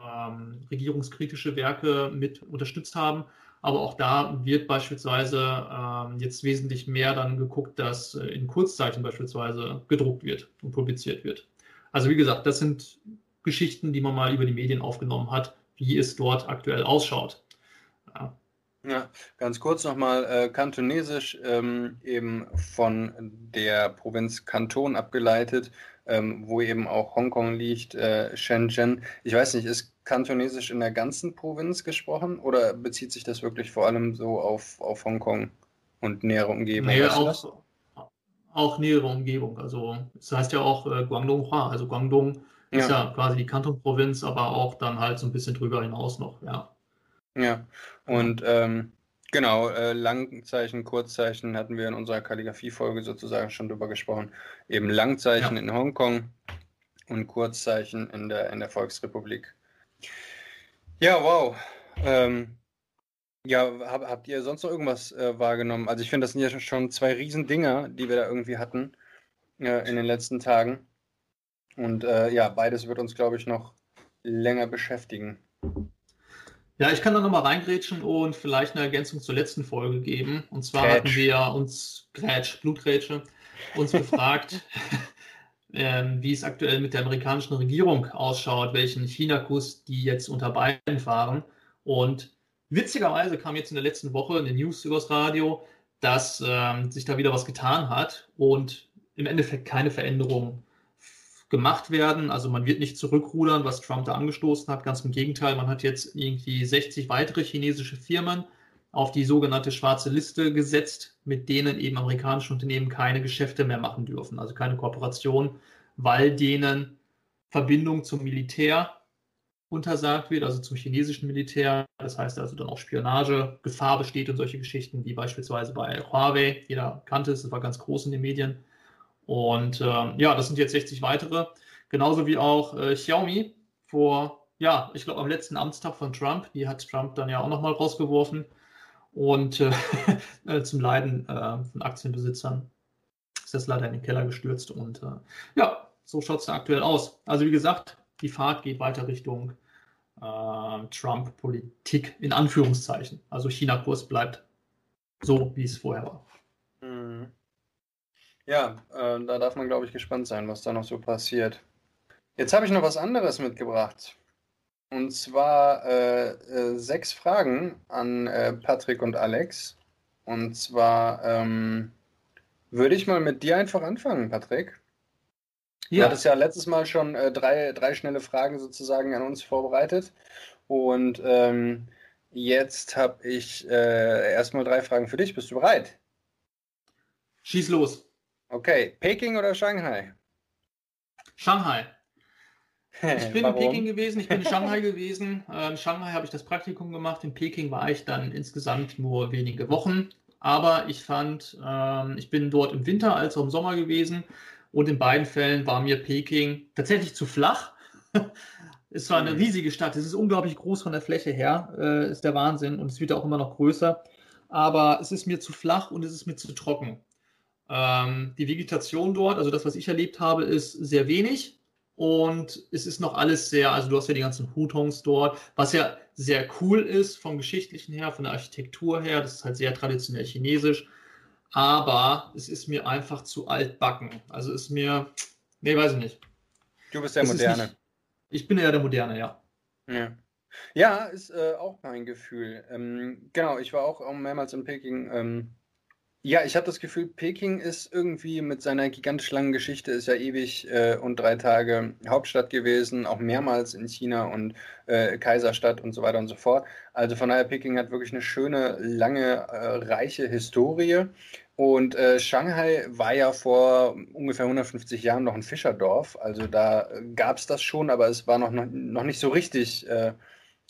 ähm, regierungskritische Werke mit unterstützt haben. Aber auch da wird beispielsweise ähm, jetzt wesentlich mehr dann geguckt, dass äh, in Kurzzeichen beispielsweise gedruckt wird und publiziert wird. Also wie gesagt, das sind Geschichten, die man mal über die Medien aufgenommen hat, wie es dort aktuell ausschaut. Ja. Ja, ganz kurz nochmal, äh, Kantonesisch ähm, eben von der Provinz Kanton abgeleitet, ähm, wo eben auch Hongkong liegt, äh, Shenzhen. Ich weiß nicht, ist Kantonesisch in der ganzen Provinz gesprochen oder bezieht sich das wirklich vor allem so auf, auf Hongkong und nähere Umgebung? Nee, auch, auch nähere Umgebung. Also es das heißt ja auch äh, Guangdong Hua, also Guangdong ja. ist ja quasi die Kanton-Provinz, aber auch dann halt so ein bisschen drüber hinaus noch, ja. Ja, und ähm, genau, äh, Langzeichen, Kurzzeichen hatten wir in unserer Kalligrafie-Folge sozusagen schon drüber gesprochen. Eben Langzeichen ja. in Hongkong und Kurzzeichen in der, in der Volksrepublik. Ja, wow. Ähm, ja, hab, habt ihr sonst noch irgendwas äh, wahrgenommen? Also ich finde, das sind ja schon zwei Riesendinger, die wir da irgendwie hatten äh, in den letzten Tagen. Und äh, ja, beides wird uns, glaube ich, noch länger beschäftigen. Ja, ich kann da nochmal reingrätschen und vielleicht eine Ergänzung zur letzten Folge geben. Und zwar Grätsch. hatten wir uns, Grätsch, Blutgrätsche, uns gefragt, ähm, wie es aktuell mit der amerikanischen Regierung ausschaut, welchen China-Kurs die jetzt unter Biden fahren. Und witzigerweise kam jetzt in der letzten Woche eine News übers Radio, dass ähm, sich da wieder was getan hat und im Endeffekt keine Veränderung gemacht werden. Also man wird nicht zurückrudern, was Trump da angestoßen hat. Ganz im Gegenteil, man hat jetzt irgendwie 60 weitere chinesische Firmen auf die sogenannte schwarze Liste gesetzt, mit denen eben amerikanische Unternehmen keine Geschäfte mehr machen dürfen, also keine Kooperation, weil denen Verbindung zum Militär untersagt wird, also zum chinesischen Militär. Das heißt also dann auch Spionage, Gefahr besteht und solche Geschichten, wie beispielsweise bei Huawei. Jeder kannte es, das war ganz groß in den Medien. Und äh, ja, das sind jetzt 60 weitere. Genauso wie auch äh, Xiaomi vor, ja, ich glaube am letzten Amtstag von Trump. Die hat Trump dann ja auch nochmal rausgeworfen. Und äh, äh, zum Leiden äh, von Aktienbesitzern ist das leider in den Keller gestürzt. Und äh, ja, so schaut es da aktuell aus. Also wie gesagt, die Fahrt geht weiter Richtung Trump-Politik in Anführungszeichen. Also China-Kurs bleibt so, wie es vorher war. Ja, äh, da darf man, glaube ich, gespannt sein, was da noch so passiert. Jetzt habe ich noch was anderes mitgebracht. Und zwar äh, äh, sechs Fragen an äh, Patrick und Alex. Und zwar ähm, würde ich mal mit dir einfach anfangen, Patrick. Ja. Du hattest ja letztes Mal schon äh, drei, drei schnelle Fragen sozusagen an uns vorbereitet. Und ähm, jetzt habe ich erstmal drei Fragen für dich. Bist du bereit? Schieß los. Okay, Peking oder Shanghai? Shanghai. Ich bin Warum? in Peking gewesen, ich bin in Shanghai gewesen. In Shanghai habe ich das Praktikum gemacht. In Peking war ich dann insgesamt nur wenige Wochen. Aber ich fand, ähm, ich bin dort im Winter als auch im Sommer gewesen. Und in beiden Fällen war mir Peking tatsächlich zu flach. es war eine mhm. riesige Stadt. Es ist unglaublich groß von der Fläche her. Äh, ist der Wahnsinn. Und es wird auch immer noch größer. Aber es ist mir zu flach und es ist mir zu trocken. Ähm, die Vegetation dort, also das, was ich erlebt habe, ist sehr wenig und es ist noch alles sehr, also du hast ja die ganzen Hutongs dort, was ja sehr cool ist vom Geschichtlichen her, von der Architektur her, das ist halt sehr traditionell chinesisch, aber es ist mir einfach zu altbacken. Also ist mir, nee, weiß ich nicht. Du bist der es Moderne. Nicht, ich bin eher der Moderne, ja. Ja. Ja, ist äh, auch mein Gefühl. Ähm, genau, ich war auch mehrmals in Peking. Ähm, ja, ich habe das Gefühl, Peking ist irgendwie mit seiner gigantisch langen Geschichte, ist ja ewig äh, und drei Tage Hauptstadt gewesen, auch mehrmals in China und äh, Kaiserstadt und so weiter und so fort. Also von daher, Peking hat wirklich eine schöne, lange, äh, reiche Historie. Und äh, Shanghai war ja vor ungefähr 150 Jahren noch ein Fischerdorf. Also da gab es das schon, aber es war noch, noch, nicht so richtig äh,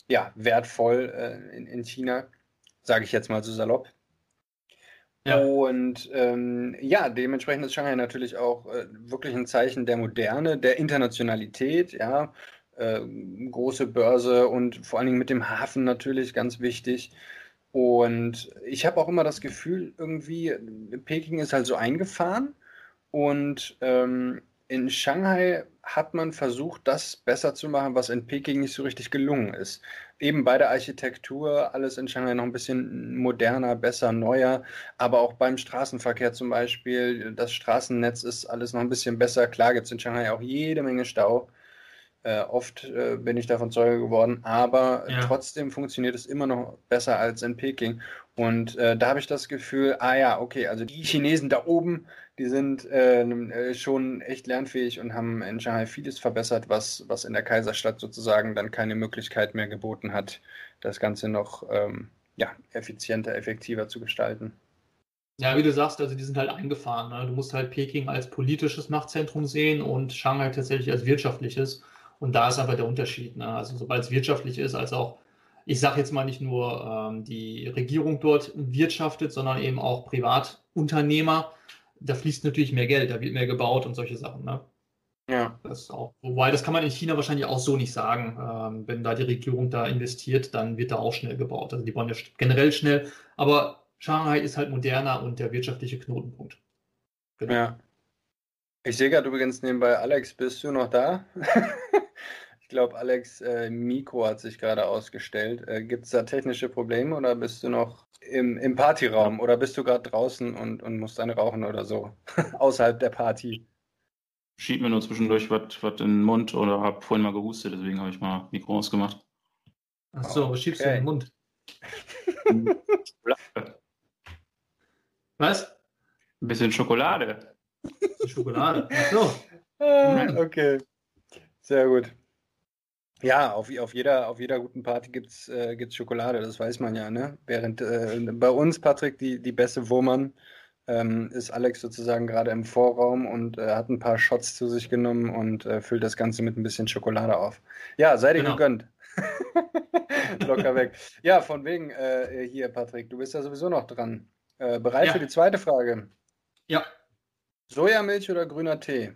ja, wertvoll äh, in, in China, sage ich jetzt mal so salopp. Ja. Und ähm, ja, dementsprechend ist Shanghai natürlich auch äh, wirklich ein Zeichen der Moderne, der Internationalität, ja. Äh, große Börse und vor allen Dingen mit dem Hafen natürlich ganz wichtig. Und ich habe auch immer das Gefühl, irgendwie, Peking ist halt so eingefahren und ähm, in Shanghai hat man versucht, das besser zu machen, was in Peking nicht so richtig gelungen ist. Eben bei der Architektur, alles in Shanghai noch ein bisschen moderner, besser, neuer, aber auch beim Straßenverkehr zum Beispiel, das Straßennetz ist alles noch ein bisschen besser. Klar gibt es in Shanghai auch jede Menge Stau. Äh, oft äh, bin ich davon Zeuge geworden, aber ja. trotzdem funktioniert es immer noch besser als in Peking. Und äh, da habe ich das Gefühl, ah ja, okay, also die Chinesen da oben, die sind äh, äh, schon echt lernfähig und haben in Shanghai vieles verbessert, was, was in der Kaiserstadt sozusagen dann keine Möglichkeit mehr geboten hat, das Ganze noch ähm, ja, effizienter, effektiver zu gestalten. Ja, wie du sagst, also die sind halt eingefahren. Ne? Du musst halt Peking als politisches Machtzentrum sehen und Shanghai tatsächlich als wirtschaftliches. Und da ist einfach der Unterschied. Ne? Also sobald es wirtschaftlich ist, als auch, ich sage jetzt mal nicht nur ähm, die Regierung dort wirtschaftet, sondern eben auch Privatunternehmer, da fließt natürlich mehr Geld, da wird mehr gebaut und solche Sachen. Ne? Ja. Das auch. Wobei, das kann man in China wahrscheinlich auch so nicht sagen. Ähm, wenn da die Regierung da investiert, dann wird da auch schnell gebaut. Also die bauen ja generell schnell. Aber Shanghai ist halt moderner und der wirtschaftliche Knotenpunkt. Genau. Ja. Ich sehe gerade übrigens nebenbei, Alex, bist du noch da? ich glaube, Alex äh, Mikro hat sich gerade ausgestellt. Äh, Gibt es da technische Probleme oder bist du noch im, im Partyraum oder bist du gerade draußen und, und musst dann rauchen oder so? Außerhalb der Party. Schieb mir nur zwischendurch was in den Mund oder habe vorhin mal gehustet, deswegen habe ich mal Mikro ausgemacht. Achso, okay. was schiebst du in den Mund? was? Ein bisschen Schokolade. Schokolade. Ach so. Ah, okay. Sehr gut. Ja, auf, auf, jeder, auf jeder guten Party gibt es äh, Schokolade, das weiß man ja, ne? Während äh, bei uns, Patrick, die, die beste Wurmann, ähm, ist Alex sozusagen gerade im Vorraum und äh, hat ein paar Shots zu sich genommen und äh, füllt das Ganze mit ein bisschen Schokolade auf. Ja, sei dir genau. gegönnt. Locker weg. Ja, von wegen äh, hier, Patrick, du bist ja sowieso noch dran. Äh, bereit ja. für die zweite Frage? Ja. Sojamilch oder grüner Tee?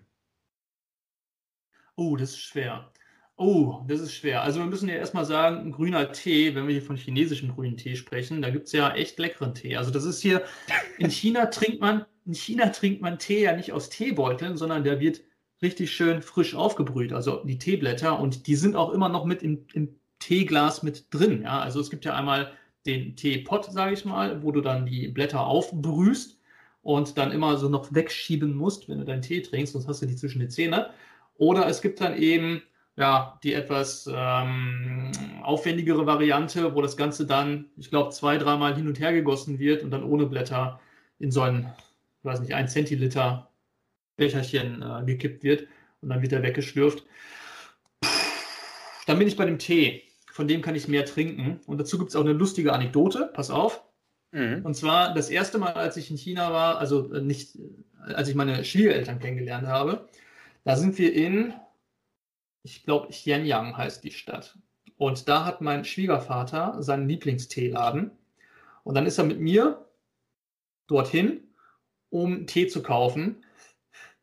Oh, das ist schwer. Oh, das ist schwer. Also wir müssen ja erstmal sagen, grüner Tee, wenn wir hier von chinesischem grünen Tee sprechen, da gibt es ja echt leckeren Tee. Also das ist hier, in China trinkt man, in China trinkt man Tee ja nicht aus Teebeuteln, sondern der wird richtig schön frisch aufgebrüht, also die Teeblätter und die sind auch immer noch mit im, im Teeglas mit drin. Ja? Also es gibt ja einmal den Teepot, sage ich mal, wo du dann die Blätter aufbrühst und dann immer so noch wegschieben musst, wenn du deinen Tee trinkst, sonst hast du die zwischen den Zähnen. Oder es gibt dann eben ja, die etwas ähm, aufwendigere Variante, wo das Ganze dann, ich glaube, zwei, dreimal hin und her gegossen wird und dann ohne Blätter in so ein, ich weiß nicht, ein Zentiliter Becherchen äh, gekippt wird und dann wird er weggeschlürft. Dann bin ich bei dem Tee. Von dem kann ich mehr trinken. Und dazu gibt es auch eine lustige Anekdote. Pass auf. Mhm. Und zwar das erste Mal, als ich in China war, also äh, nicht, äh, als ich meine Schwiegereltern kennengelernt habe, da sind wir in, ich glaube, Xianyang heißt die Stadt. Und da hat mein Schwiegervater seinen Lieblingsteeladen. Und dann ist er mit mir dorthin, um Tee zu kaufen.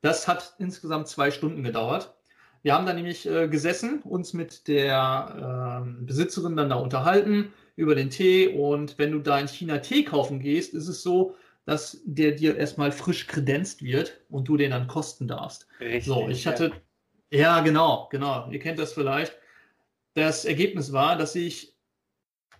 Das hat insgesamt zwei Stunden gedauert. Wir haben da nämlich äh, gesessen, uns mit der äh, Besitzerin dann da unterhalten über den Tee. Und wenn du da in China Tee kaufen gehst, ist es so, dass der dir erstmal frisch kredenzt wird und du den dann kosten darfst. Richtig, so, ich hatte, ja, genau, genau. Ihr kennt das vielleicht. Das Ergebnis war, dass ich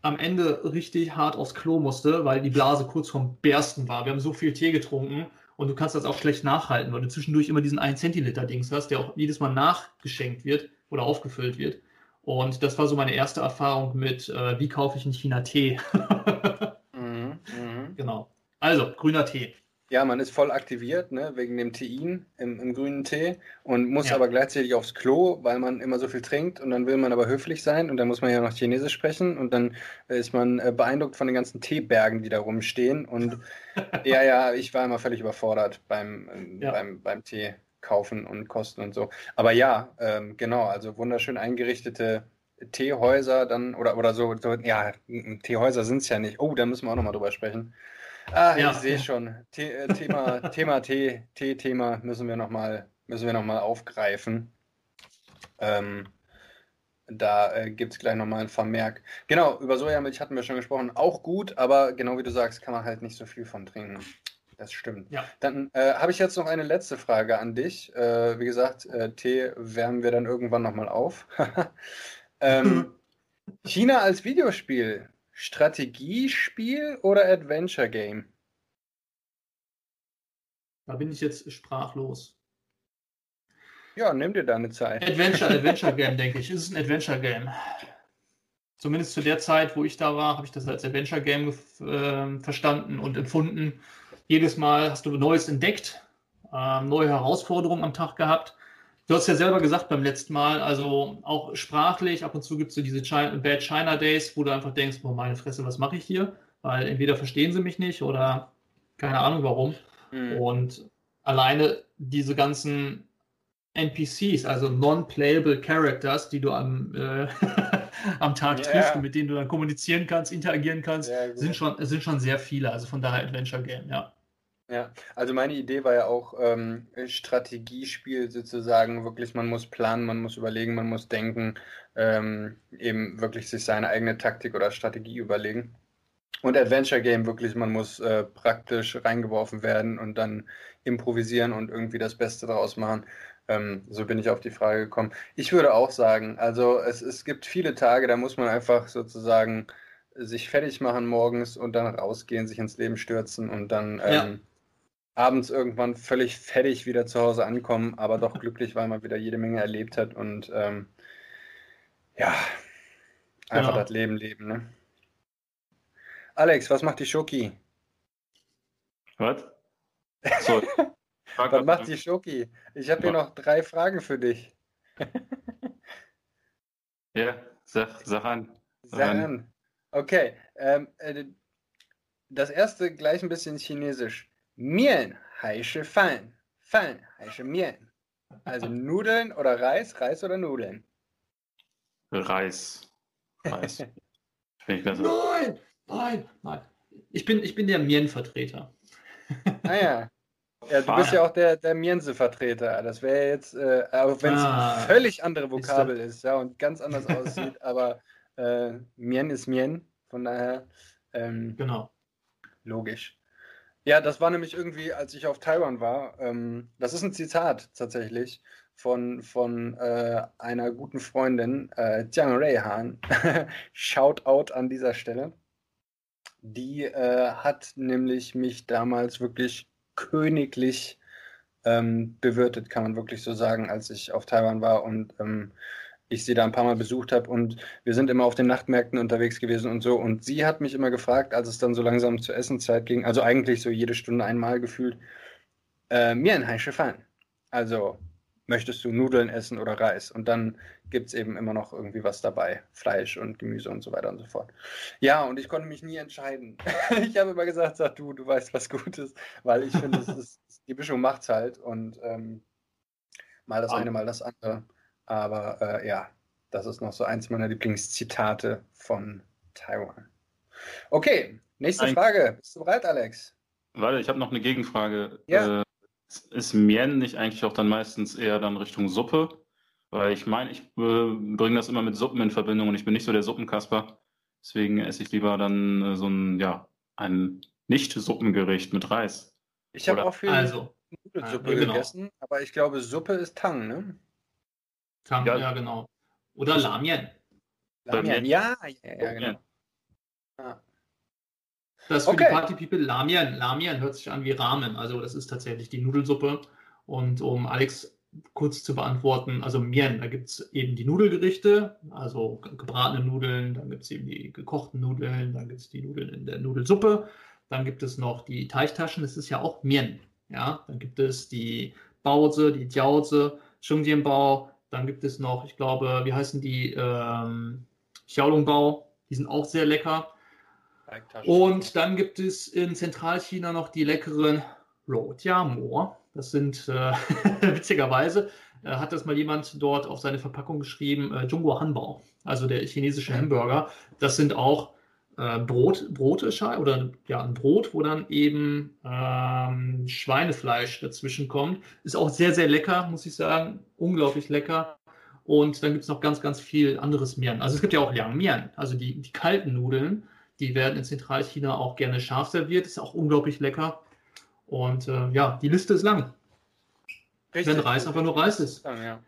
am Ende richtig hart aufs Klo musste, weil die Blase kurz vorm Bersten war. Wir haben so viel Tee getrunken und du kannst das auch schlecht nachhalten, weil du zwischendurch immer diesen 1 Zentiliter Dings hast, der auch jedes Mal nachgeschenkt wird oder aufgefüllt wird. Und das war so meine erste Erfahrung mit, äh, wie kaufe ich in China Tee. mhm, mh. Genau. Also, grüner Tee. Ja, man ist voll aktiviert, ne, wegen dem Tein im, im grünen Tee und muss ja. aber gleichzeitig aufs Klo, weil man immer so viel trinkt und dann will man aber höflich sein und dann muss man ja noch Chinesisch sprechen und dann ist man äh, beeindruckt von den ganzen Teebergen, die da rumstehen und ja, ja, ich war immer völlig überfordert beim, äh, ja. beim, beim Tee kaufen und kosten und so. Aber ja, ähm, genau, also wunderschön eingerichtete Teehäuser dann oder, oder so, so ja, Teehäuser sind es ja nicht. Oh, da müssen wir auch nochmal drüber sprechen. Ah, ja, ich sehe schon. The äh, Thema, Thema T, T-Thema müssen wir nochmal noch aufgreifen. Ähm, da äh, gibt es gleich nochmal ein Vermerk. Genau, über Sojamilch hatten wir schon gesprochen. Auch gut, aber genau wie du sagst, kann man halt nicht so viel von trinken. Das stimmt. Ja. Dann äh, habe ich jetzt noch eine letzte Frage an dich. Äh, wie gesagt, äh, Tee wärmen wir dann irgendwann nochmal auf. ähm, China als Videospiel. Strategiespiel oder Adventure Game? Da bin ich jetzt sprachlos. Ja, nimm dir deine Zeit. Adventure, Adventure Game, denke ich. Es ist ein Adventure Game. Zumindest zu der Zeit, wo ich da war, habe ich das als Adventure Game äh, verstanden und empfunden. Jedes Mal hast du Neues entdeckt, äh, neue Herausforderungen am Tag gehabt. Du hast ja selber gesagt beim letzten Mal, also auch sprachlich, ab und zu gibt es so diese China, Bad China Days, wo du einfach denkst, boah, meine Fresse, was mache ich hier? Weil entweder verstehen sie mich nicht oder keine Ahnung warum. Mhm. Und alleine diese ganzen NPCs, also Non-Playable Characters, die du am, äh, am Tag yeah. triffst und mit denen du dann kommunizieren kannst, interagieren kannst, sind, schon, sind schon sehr viele. Also von daher Adventure Game, ja. Ja, also meine Idee war ja auch ähm, Strategiespiel sozusagen, wirklich, man muss planen, man muss überlegen, man muss denken, ähm, eben wirklich sich seine eigene Taktik oder Strategie überlegen. Und Adventure Game wirklich, man muss äh, praktisch reingeworfen werden und dann improvisieren und irgendwie das Beste daraus machen. Ähm, so bin ich auf die Frage gekommen. Ich würde auch sagen, also es, es gibt viele Tage, da muss man einfach sozusagen sich fertig machen morgens und dann rausgehen, sich ins Leben stürzen und dann ähm, ja. Abends irgendwann völlig fertig wieder zu Hause ankommen, aber doch glücklich, weil man wieder jede Menge erlebt hat und ähm, ja, einfach genau. das Leben leben. Ne? Alex, was macht die Schoki? Was? So, Was macht die Schoki? Ich habe hier noch drei Fragen für dich. ja, sag, sag an. Sag an. Okay. Ähm, äh, das erste gleich ein bisschen chinesisch. Mian heiße Fan. Fan heiße Mian. Also Nudeln oder Reis, Reis oder Nudeln? Reis. Reis. nein, nein, nein. Ich bin, ich bin der Mien-Vertreter. Ah ja. Ja, du bist ja auch der, der Miense-Vertreter. Das wäre jetzt, äh, auch wenn es ah, eine völlig andere Vokabel ist, ist, ja, und ganz anders aussieht, aber äh, Mien ist Mien, von daher. Ähm, genau. Logisch. Ja, das war nämlich irgendwie, als ich auf Taiwan war, ähm, das ist ein Zitat tatsächlich von, von äh, einer guten Freundin, äh, Jiang Reihan. Shoutout an dieser Stelle. Die äh, hat nämlich mich damals wirklich königlich ähm, bewirtet, kann man wirklich so sagen, als ich auf Taiwan war und ähm, ich sie da ein paar Mal besucht habe und wir sind immer auf den Nachtmärkten unterwegs gewesen und so. Und sie hat mich immer gefragt, als es dann so langsam zur Essenszeit ging, also eigentlich so jede Stunde einmal gefühlt, äh, mir ein Heische Fan. Also möchtest du Nudeln essen oder Reis? Und dann gibt es eben immer noch irgendwie was dabei. Fleisch und Gemüse und so weiter und so fort. Ja, und ich konnte mich nie entscheiden. ich habe immer gesagt, sag du, du weißt, was gut ist, weil ich finde, die Mischung macht es halt und ähm, mal das eine, mal das andere. Aber äh, ja, das ist noch so eins meiner Lieblingszitate von Taiwan. Okay, nächste Ein Frage. Bist du bereit, Alex? Warte, ich habe noch eine Gegenfrage. Ja. Äh, ist Mien nicht eigentlich auch dann meistens eher dann Richtung Suppe? Weil ich meine, ich äh, bringe das immer mit Suppen in Verbindung und ich bin nicht so der Suppenkasper. Deswegen esse ich lieber dann äh, so ein, ja, ein Nicht-Suppengericht mit Reis. Ich habe auch viel also, Nudelsuppe genau. gegessen, aber ich glaube, Suppe ist Tang, ne? Tang, ja, ja genau. Oder Lamien. Lamien, ja, ja, ja, genau. Ja. Das ist für okay. die Party People Lamien. Lamien hört sich an wie Ramen. Also das ist tatsächlich die Nudelsuppe. Und um Alex kurz zu beantworten, also Mien, da gibt es eben die Nudelgerichte, also gebratene Nudeln, dann gibt es eben die gekochten Nudeln, dann gibt es die Nudeln in der Nudelsuppe, dann gibt es noch die Teichtaschen, das ist ja auch Mien. Ja, dann gibt es die Bause, die Jiaozi, Shengjianbao, dann gibt es noch, ich glaube, wie heißen die, ähm, Xiaolongbao, die sind auch sehr lecker. Und dann gibt es in Zentralchina noch die leckeren Rojamo. Das sind äh, witzigerweise, äh, hat das mal jemand dort auf seine Verpackung geschrieben, äh, Jungguo Hanbao, also der chinesische Hamburger. Das sind auch äh, Brot, Brote oder ja, ein Brot, wo dann eben ähm, Schweinefleisch dazwischen kommt. Ist auch sehr, sehr lecker, muss ich sagen. Unglaublich lecker. Und dann gibt es noch ganz, ganz viel anderes Mian. Also es gibt ja auch Liang Mian, also die, die kalten Nudeln. Die werden in Zentralchina auch gerne scharf serviert. Ist auch unglaublich lecker. Und äh, ja, die Liste ist lang. Richtig. Wenn Reis einfach nur Reis ist. Ja,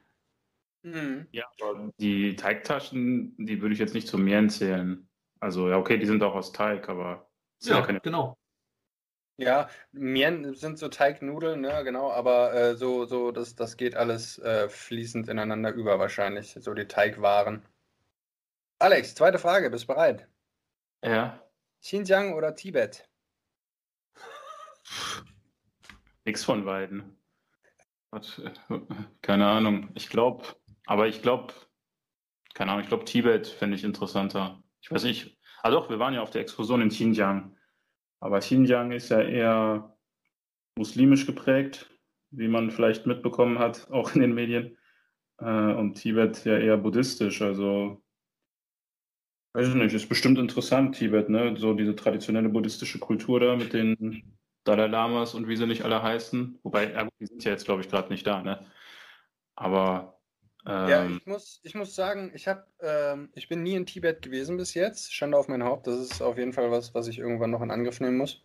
mhm. ja aber die Teigtaschen, die würde ich jetzt nicht zu Meeren zählen. Also ja, okay, die sind auch aus Teig, aber ja, keine... genau. Ja, Mien sind so Teignudeln, ne, genau, aber äh, so, so das, das geht alles äh, fließend ineinander über wahrscheinlich, so die Teigwaren. Alex, zweite Frage, bist du bereit? Ja. Xinjiang oder Tibet? Nix von beiden. Keine Ahnung. Ich glaube, aber ich glaube, keine Ahnung, ich glaube, Tibet fände ich interessanter. Ich weiß nicht. Ah doch, wir waren ja auf der Exkursion in Xinjiang. Aber Xinjiang ist ja eher muslimisch geprägt, wie man vielleicht mitbekommen hat, auch in den Medien. Äh, und Tibet ja eher buddhistisch. Also, weiß ich nicht, ist bestimmt interessant, Tibet, ne? So diese traditionelle buddhistische Kultur da mit den Dalai Lamas und wie sie nicht alle heißen. Wobei, ja, die sind ja jetzt, glaube ich, gerade nicht da, ne? Aber. Ähm, ja, ich muss, ich muss sagen, ich, hab, ähm, ich bin nie in Tibet gewesen bis jetzt. Schande auf mein Haupt. Das ist auf jeden Fall was, was ich irgendwann noch in Angriff nehmen muss.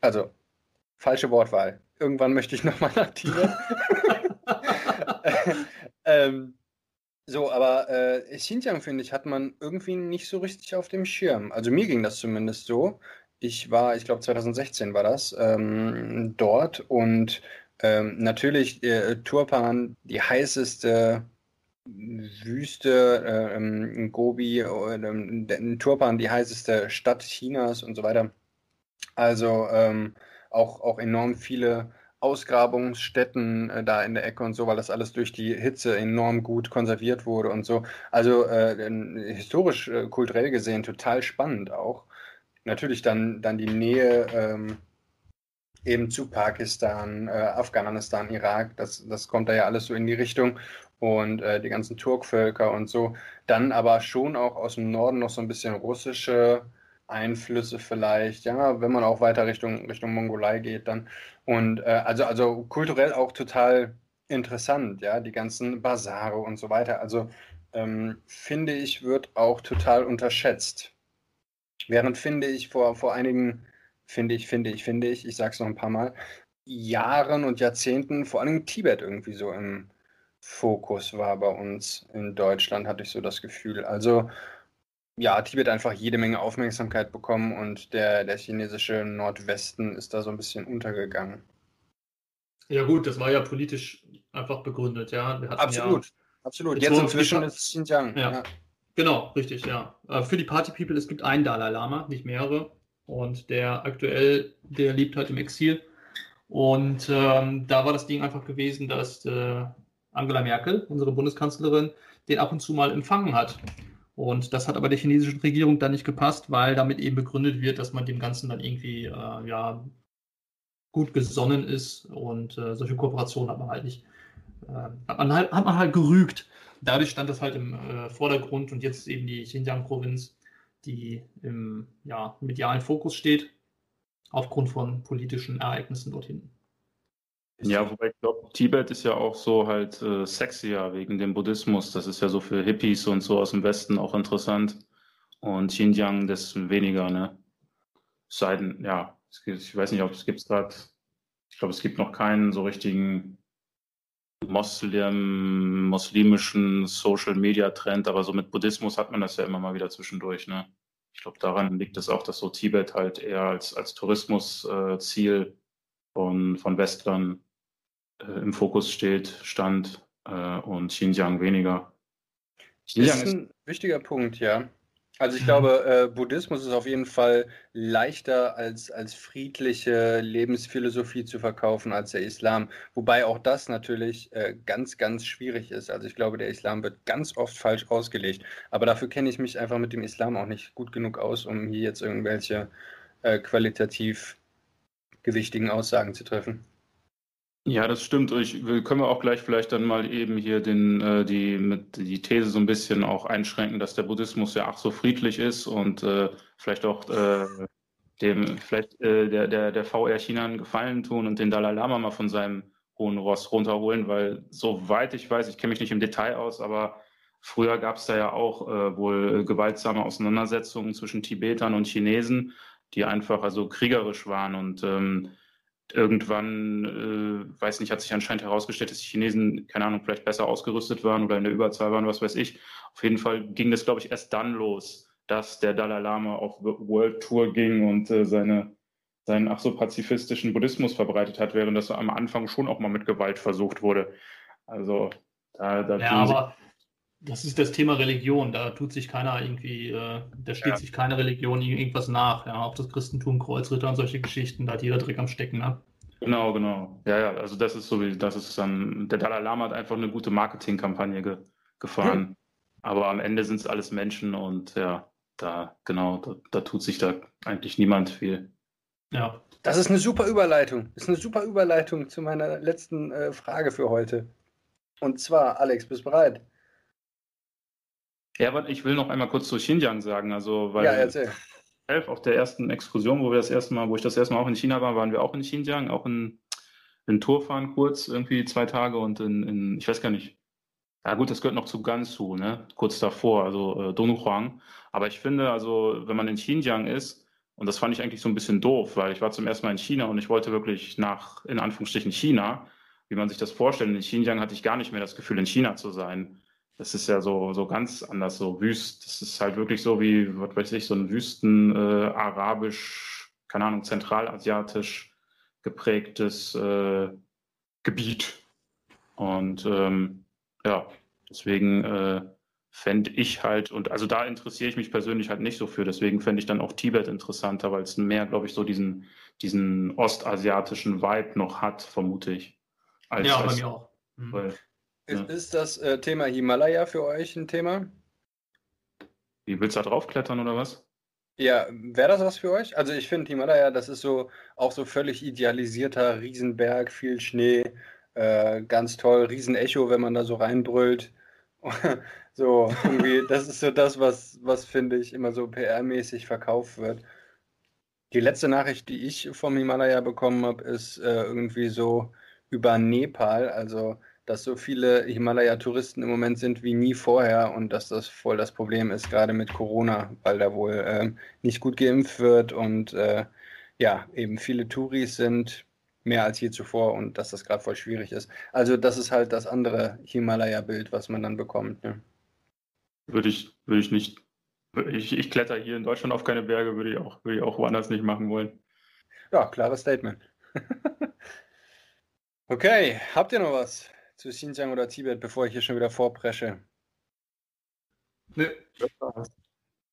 Also, falsche Wortwahl. Irgendwann möchte ich nochmal nach Tibet. ähm, so, aber äh, Xinjiang, finde ich, hat man irgendwie nicht so richtig auf dem Schirm. Also mir ging das zumindest so. Ich war, ich glaube 2016 war das, ähm, dort und ähm, natürlich äh, Turpan, die heißeste Wüste, äh, Gobi, äh, Turpan, die heißeste Stadt Chinas und so weiter. Also ähm, auch, auch enorm viele Ausgrabungsstätten äh, da in der Ecke und so, weil das alles durch die Hitze enorm gut konserviert wurde und so. Also äh, historisch, äh, kulturell gesehen total spannend auch natürlich dann, dann die Nähe ähm, eben zu Pakistan, äh, Afghanistan, Irak, das, das kommt da ja alles so in die Richtung und äh, die ganzen Turkvölker und so. Dann aber schon auch aus dem Norden noch so ein bisschen russische Einflüsse vielleicht, ja, wenn man auch weiter Richtung, Richtung Mongolei geht dann. Und äh, also, also kulturell auch total interessant, ja, die ganzen Basare und so weiter. Also ähm, finde ich, wird auch total unterschätzt. Während finde ich vor, vor einigen, finde ich, finde ich, finde ich, ich sage es noch ein paar Mal, Jahren und Jahrzehnten vor allem Tibet irgendwie so im Fokus war bei uns in Deutschland, hatte ich so das Gefühl. Also ja, Tibet einfach jede Menge Aufmerksamkeit bekommen und der, der chinesische Nordwesten ist da so ein bisschen untergegangen. Ja gut, das war ja politisch einfach begründet, ja. absolut, ja, absolut. Jetzt inzwischen ist Xinjiang. Ja. ja. Genau, richtig, ja. Äh, für die Party People, es gibt einen Dalai Lama, nicht mehrere. Und der aktuell, der lebt halt im Exil. Und ähm, da war das Ding einfach gewesen, dass äh, Angela Merkel, unsere Bundeskanzlerin, den ab und zu mal empfangen hat. Und das hat aber der chinesischen Regierung dann nicht gepasst, weil damit eben begründet wird, dass man dem Ganzen dann irgendwie äh, ja, gut gesonnen ist. Und äh, solche Kooperationen hat man halt nicht, äh, hat, man halt, hat man halt gerügt dadurch stand das halt im äh, Vordergrund und jetzt eben die Xinjiang-Provinz, die im ja, medialen Fokus steht, aufgrund von politischen Ereignissen dort hinten. Ja, wobei ich glaube, Tibet ist ja auch so halt äh, sexier wegen dem Buddhismus. Das ist ja so für Hippies und so aus dem Westen auch interessant. Und Xinjiang dessen weniger, ne? Seiden, ja, ich weiß nicht, ob es gibt gerade, ich glaube, es gibt noch keinen so richtigen Moslem, muslimischen Social Media Trend, aber so mit Buddhismus hat man das ja immer mal wieder zwischendurch. Ne? Ich glaube, daran liegt es auch, dass so Tibet halt eher als, als Tourismusziel äh, von, von Westlern im Fokus steht, stand äh, und Xinjiang weniger. Xinjiang ist ein wichtiger Punkt, ja. Also ich mhm. glaube, äh, Buddhismus ist auf jeden Fall leichter als, als friedliche Lebensphilosophie zu verkaufen als der Islam. Wobei auch das natürlich äh, ganz, ganz schwierig ist. Also ich glaube, der Islam wird ganz oft falsch ausgelegt. Aber dafür kenne ich mich einfach mit dem Islam auch nicht gut genug aus, um hier jetzt irgendwelche äh, qualitativ gewichtigen Aussagen zu treffen. Ja, das stimmt. Ich will, können wir auch gleich vielleicht dann mal eben hier den, äh, die, mit, die These so ein bisschen auch einschränken, dass der Buddhismus ja ach so friedlich ist und äh, vielleicht auch äh, dem, vielleicht äh, der, der, der VR China einen Gefallen tun und den Dalai Lama mal von seinem hohen Ross runterholen, weil soweit ich weiß, ich kenne mich nicht im Detail aus, aber früher gab es da ja auch äh, wohl gewaltsame Auseinandersetzungen zwischen Tibetern und Chinesen, die einfach also kriegerisch waren und ähm, irgendwann, äh, weiß nicht, hat sich anscheinend herausgestellt, dass die Chinesen, keine Ahnung, vielleicht besser ausgerüstet waren oder in der Überzahl waren, was weiß ich. Auf jeden Fall ging das, glaube ich, erst dann los, dass der Dalai Lama auf World Tour ging und äh, seine seinen ach so pazifistischen Buddhismus verbreitet hat, während das am Anfang schon auch mal mit Gewalt versucht wurde. Also da, da ja, aber das ist das Thema Religion. Da tut sich keiner irgendwie, äh, da steht ja. sich keine Religion irgendwas nach. Ja, auch das Christentum, Kreuzritter und solche Geschichten, da hat jeder Dreck am Stecken. Ne? Genau, genau. Ja, ja, also das ist so wie, das ist dann, der Dalai Lama hat einfach eine gute Marketingkampagne ge, gefahren. Hm. Aber am Ende sind es alles Menschen und ja, da, genau, da, da tut sich da eigentlich niemand viel. Ja. Das ist eine super Überleitung. Das ist eine super Überleitung zu meiner letzten äh, Frage für heute. Und zwar, Alex, bist du bereit? Ja, aber ich will noch einmal kurz zu Xinjiang sagen. Also, weil ja, erzähl. Auf der ersten Exkursion, wo wir das erste Mal, wo ich das erste Mal auch in China war, waren wir auch in Xinjiang, auch in, in Tourfahren kurz, irgendwie zwei Tage und in, in, ich weiß gar nicht. Ja gut, das gehört noch zu Gansu, ne? Kurz davor, also äh, Donghuang. Aber ich finde, also wenn man in Xinjiang ist, und das fand ich eigentlich so ein bisschen doof, weil ich war zum ersten Mal in China und ich wollte wirklich nach, in Anführungsstrichen, China, wie man sich das vorstellt. In Xinjiang hatte ich gar nicht mehr das Gefühl, in China zu sein. Das ist ja so, so ganz anders, so wüst. Das ist halt wirklich so wie, was weiß ich, so ein wüsten, äh, arabisch, keine Ahnung, zentralasiatisch geprägtes äh, Gebiet. Und ähm, ja, deswegen äh, fände ich halt, und also da interessiere ich mich persönlich halt nicht so für, deswegen fände ich dann auch Tibet interessanter, weil es mehr, glaube ich, so diesen, diesen ostasiatischen Vibe noch hat, vermute ich. Als, ja, bei mir auch. Mhm. Weil, ist, ist, das äh, Thema Himalaya für euch ein Thema? Wie willst du da draufklettern oder was? Ja, wäre das was für euch? Also ich finde Himalaya, das ist so auch so völlig idealisierter Riesenberg, viel Schnee, äh, ganz toll, Riesenecho, wenn man da so reinbrüllt. So, irgendwie, das ist so das, was, was finde ich immer so PR-mäßig verkauft wird. Die letzte Nachricht, die ich vom Himalaya bekommen habe, ist äh, irgendwie so über Nepal, also dass so viele Himalaya-Touristen im Moment sind wie nie vorher und dass das voll das Problem ist, gerade mit Corona, weil da wohl äh, nicht gut geimpft wird und äh, ja, eben viele Touris sind, mehr als je zuvor und dass das gerade voll schwierig ist. Also das ist halt das andere Himalaya-Bild, was man dann bekommt. Ne? Würde ich, würde ich nicht. Ich, ich kletter hier in Deutschland auf keine Berge, würde ich auch, würde ich auch woanders nicht machen wollen. Ja, klares Statement. okay, habt ihr noch was zu Xinjiang oder Tibet, bevor ich hier schon wieder vorpresche? Nö.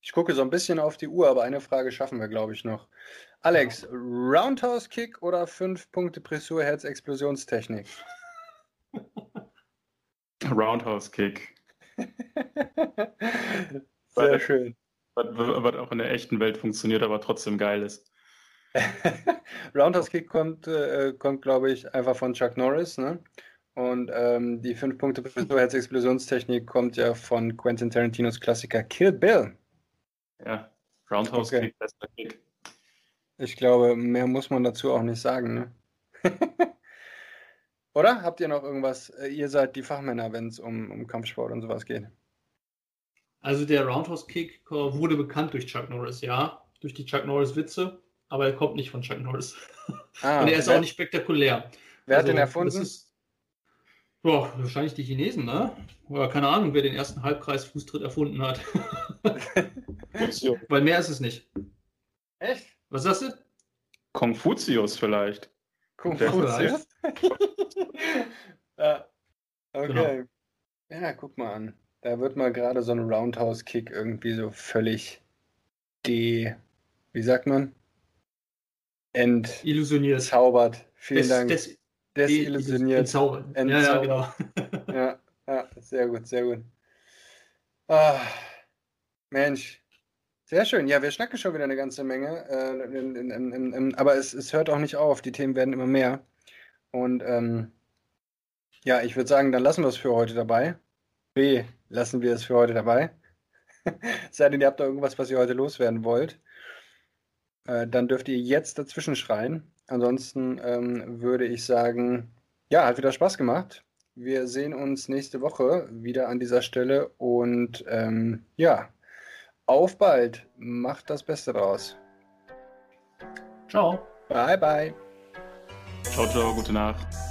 Ich gucke so ein bisschen auf die Uhr, aber eine Frage schaffen wir, glaube ich, noch. Alex, Roundhouse Kick oder 5 Punkte Pressur Herz Explosionstechnik? Roundhouse Kick. Sehr schön. Was, was, auch in der echten Welt funktioniert, aber trotzdem geil ist. Roundhouse Kick kommt, äh, kommt glaube ich, einfach von Chuck Norris. Ne? Und ähm, die 5 Punkte Explosionstechnik kommt ja von Quentin Tarantinos Klassiker Kill Bill. Ja, Roundhouse okay. Kick, bester Kick. Ich glaube, mehr muss man dazu auch nicht sagen. Ne? Oder? Habt ihr noch irgendwas? Äh, ihr seid die Fachmänner, wenn es um, um Kampfsport und sowas geht. Also der Roundhouse Kick wurde bekannt durch Chuck Norris, ja. Durch die Chuck Norris Witze, aber er kommt nicht von Chuck Norris. Ah, und er ist wer, auch nicht spektakulär. Wer also, hat den erfunden? Boah, wahrscheinlich die Chinesen, ne? Oder keine Ahnung, wer den ersten Halbkreis-Fußtritt erfunden hat. Weil mehr ist es nicht. Echt? Was sagst du? Konfuzius vielleicht. Konfuzius? ja. Okay. Genau. Ja, guck mal an. Da wird mal gerade so ein Roundhouse-Kick irgendwie so völlig de. Wie sagt man? Ent. Illusioniert. Zaubert. Vielen des, Dank. Des, Desillusioniert. Entzaubert. Ja, ja, genau. ja, ja, sehr gut, sehr gut. Ah, Mensch, sehr schön. Ja, wir schnacken schon wieder eine ganze Menge. Äh, in, in, in, aber es, es, hört auch nicht auf. Die Themen werden immer mehr. Und ähm, ja, ich würde sagen, dann lassen wir es für heute dabei. B, lassen wir es für heute dabei. Sei denn, ihr habt da irgendwas, was ihr heute loswerden wollt. Äh, dann dürft ihr jetzt dazwischen schreien. Ansonsten ähm, würde ich sagen, ja, hat wieder Spaß gemacht. Wir sehen uns nächste Woche wieder an dieser Stelle und ähm, ja, auf bald. Macht das Beste draus. Ciao. Bye, bye. Ciao, ciao. Gute Nacht.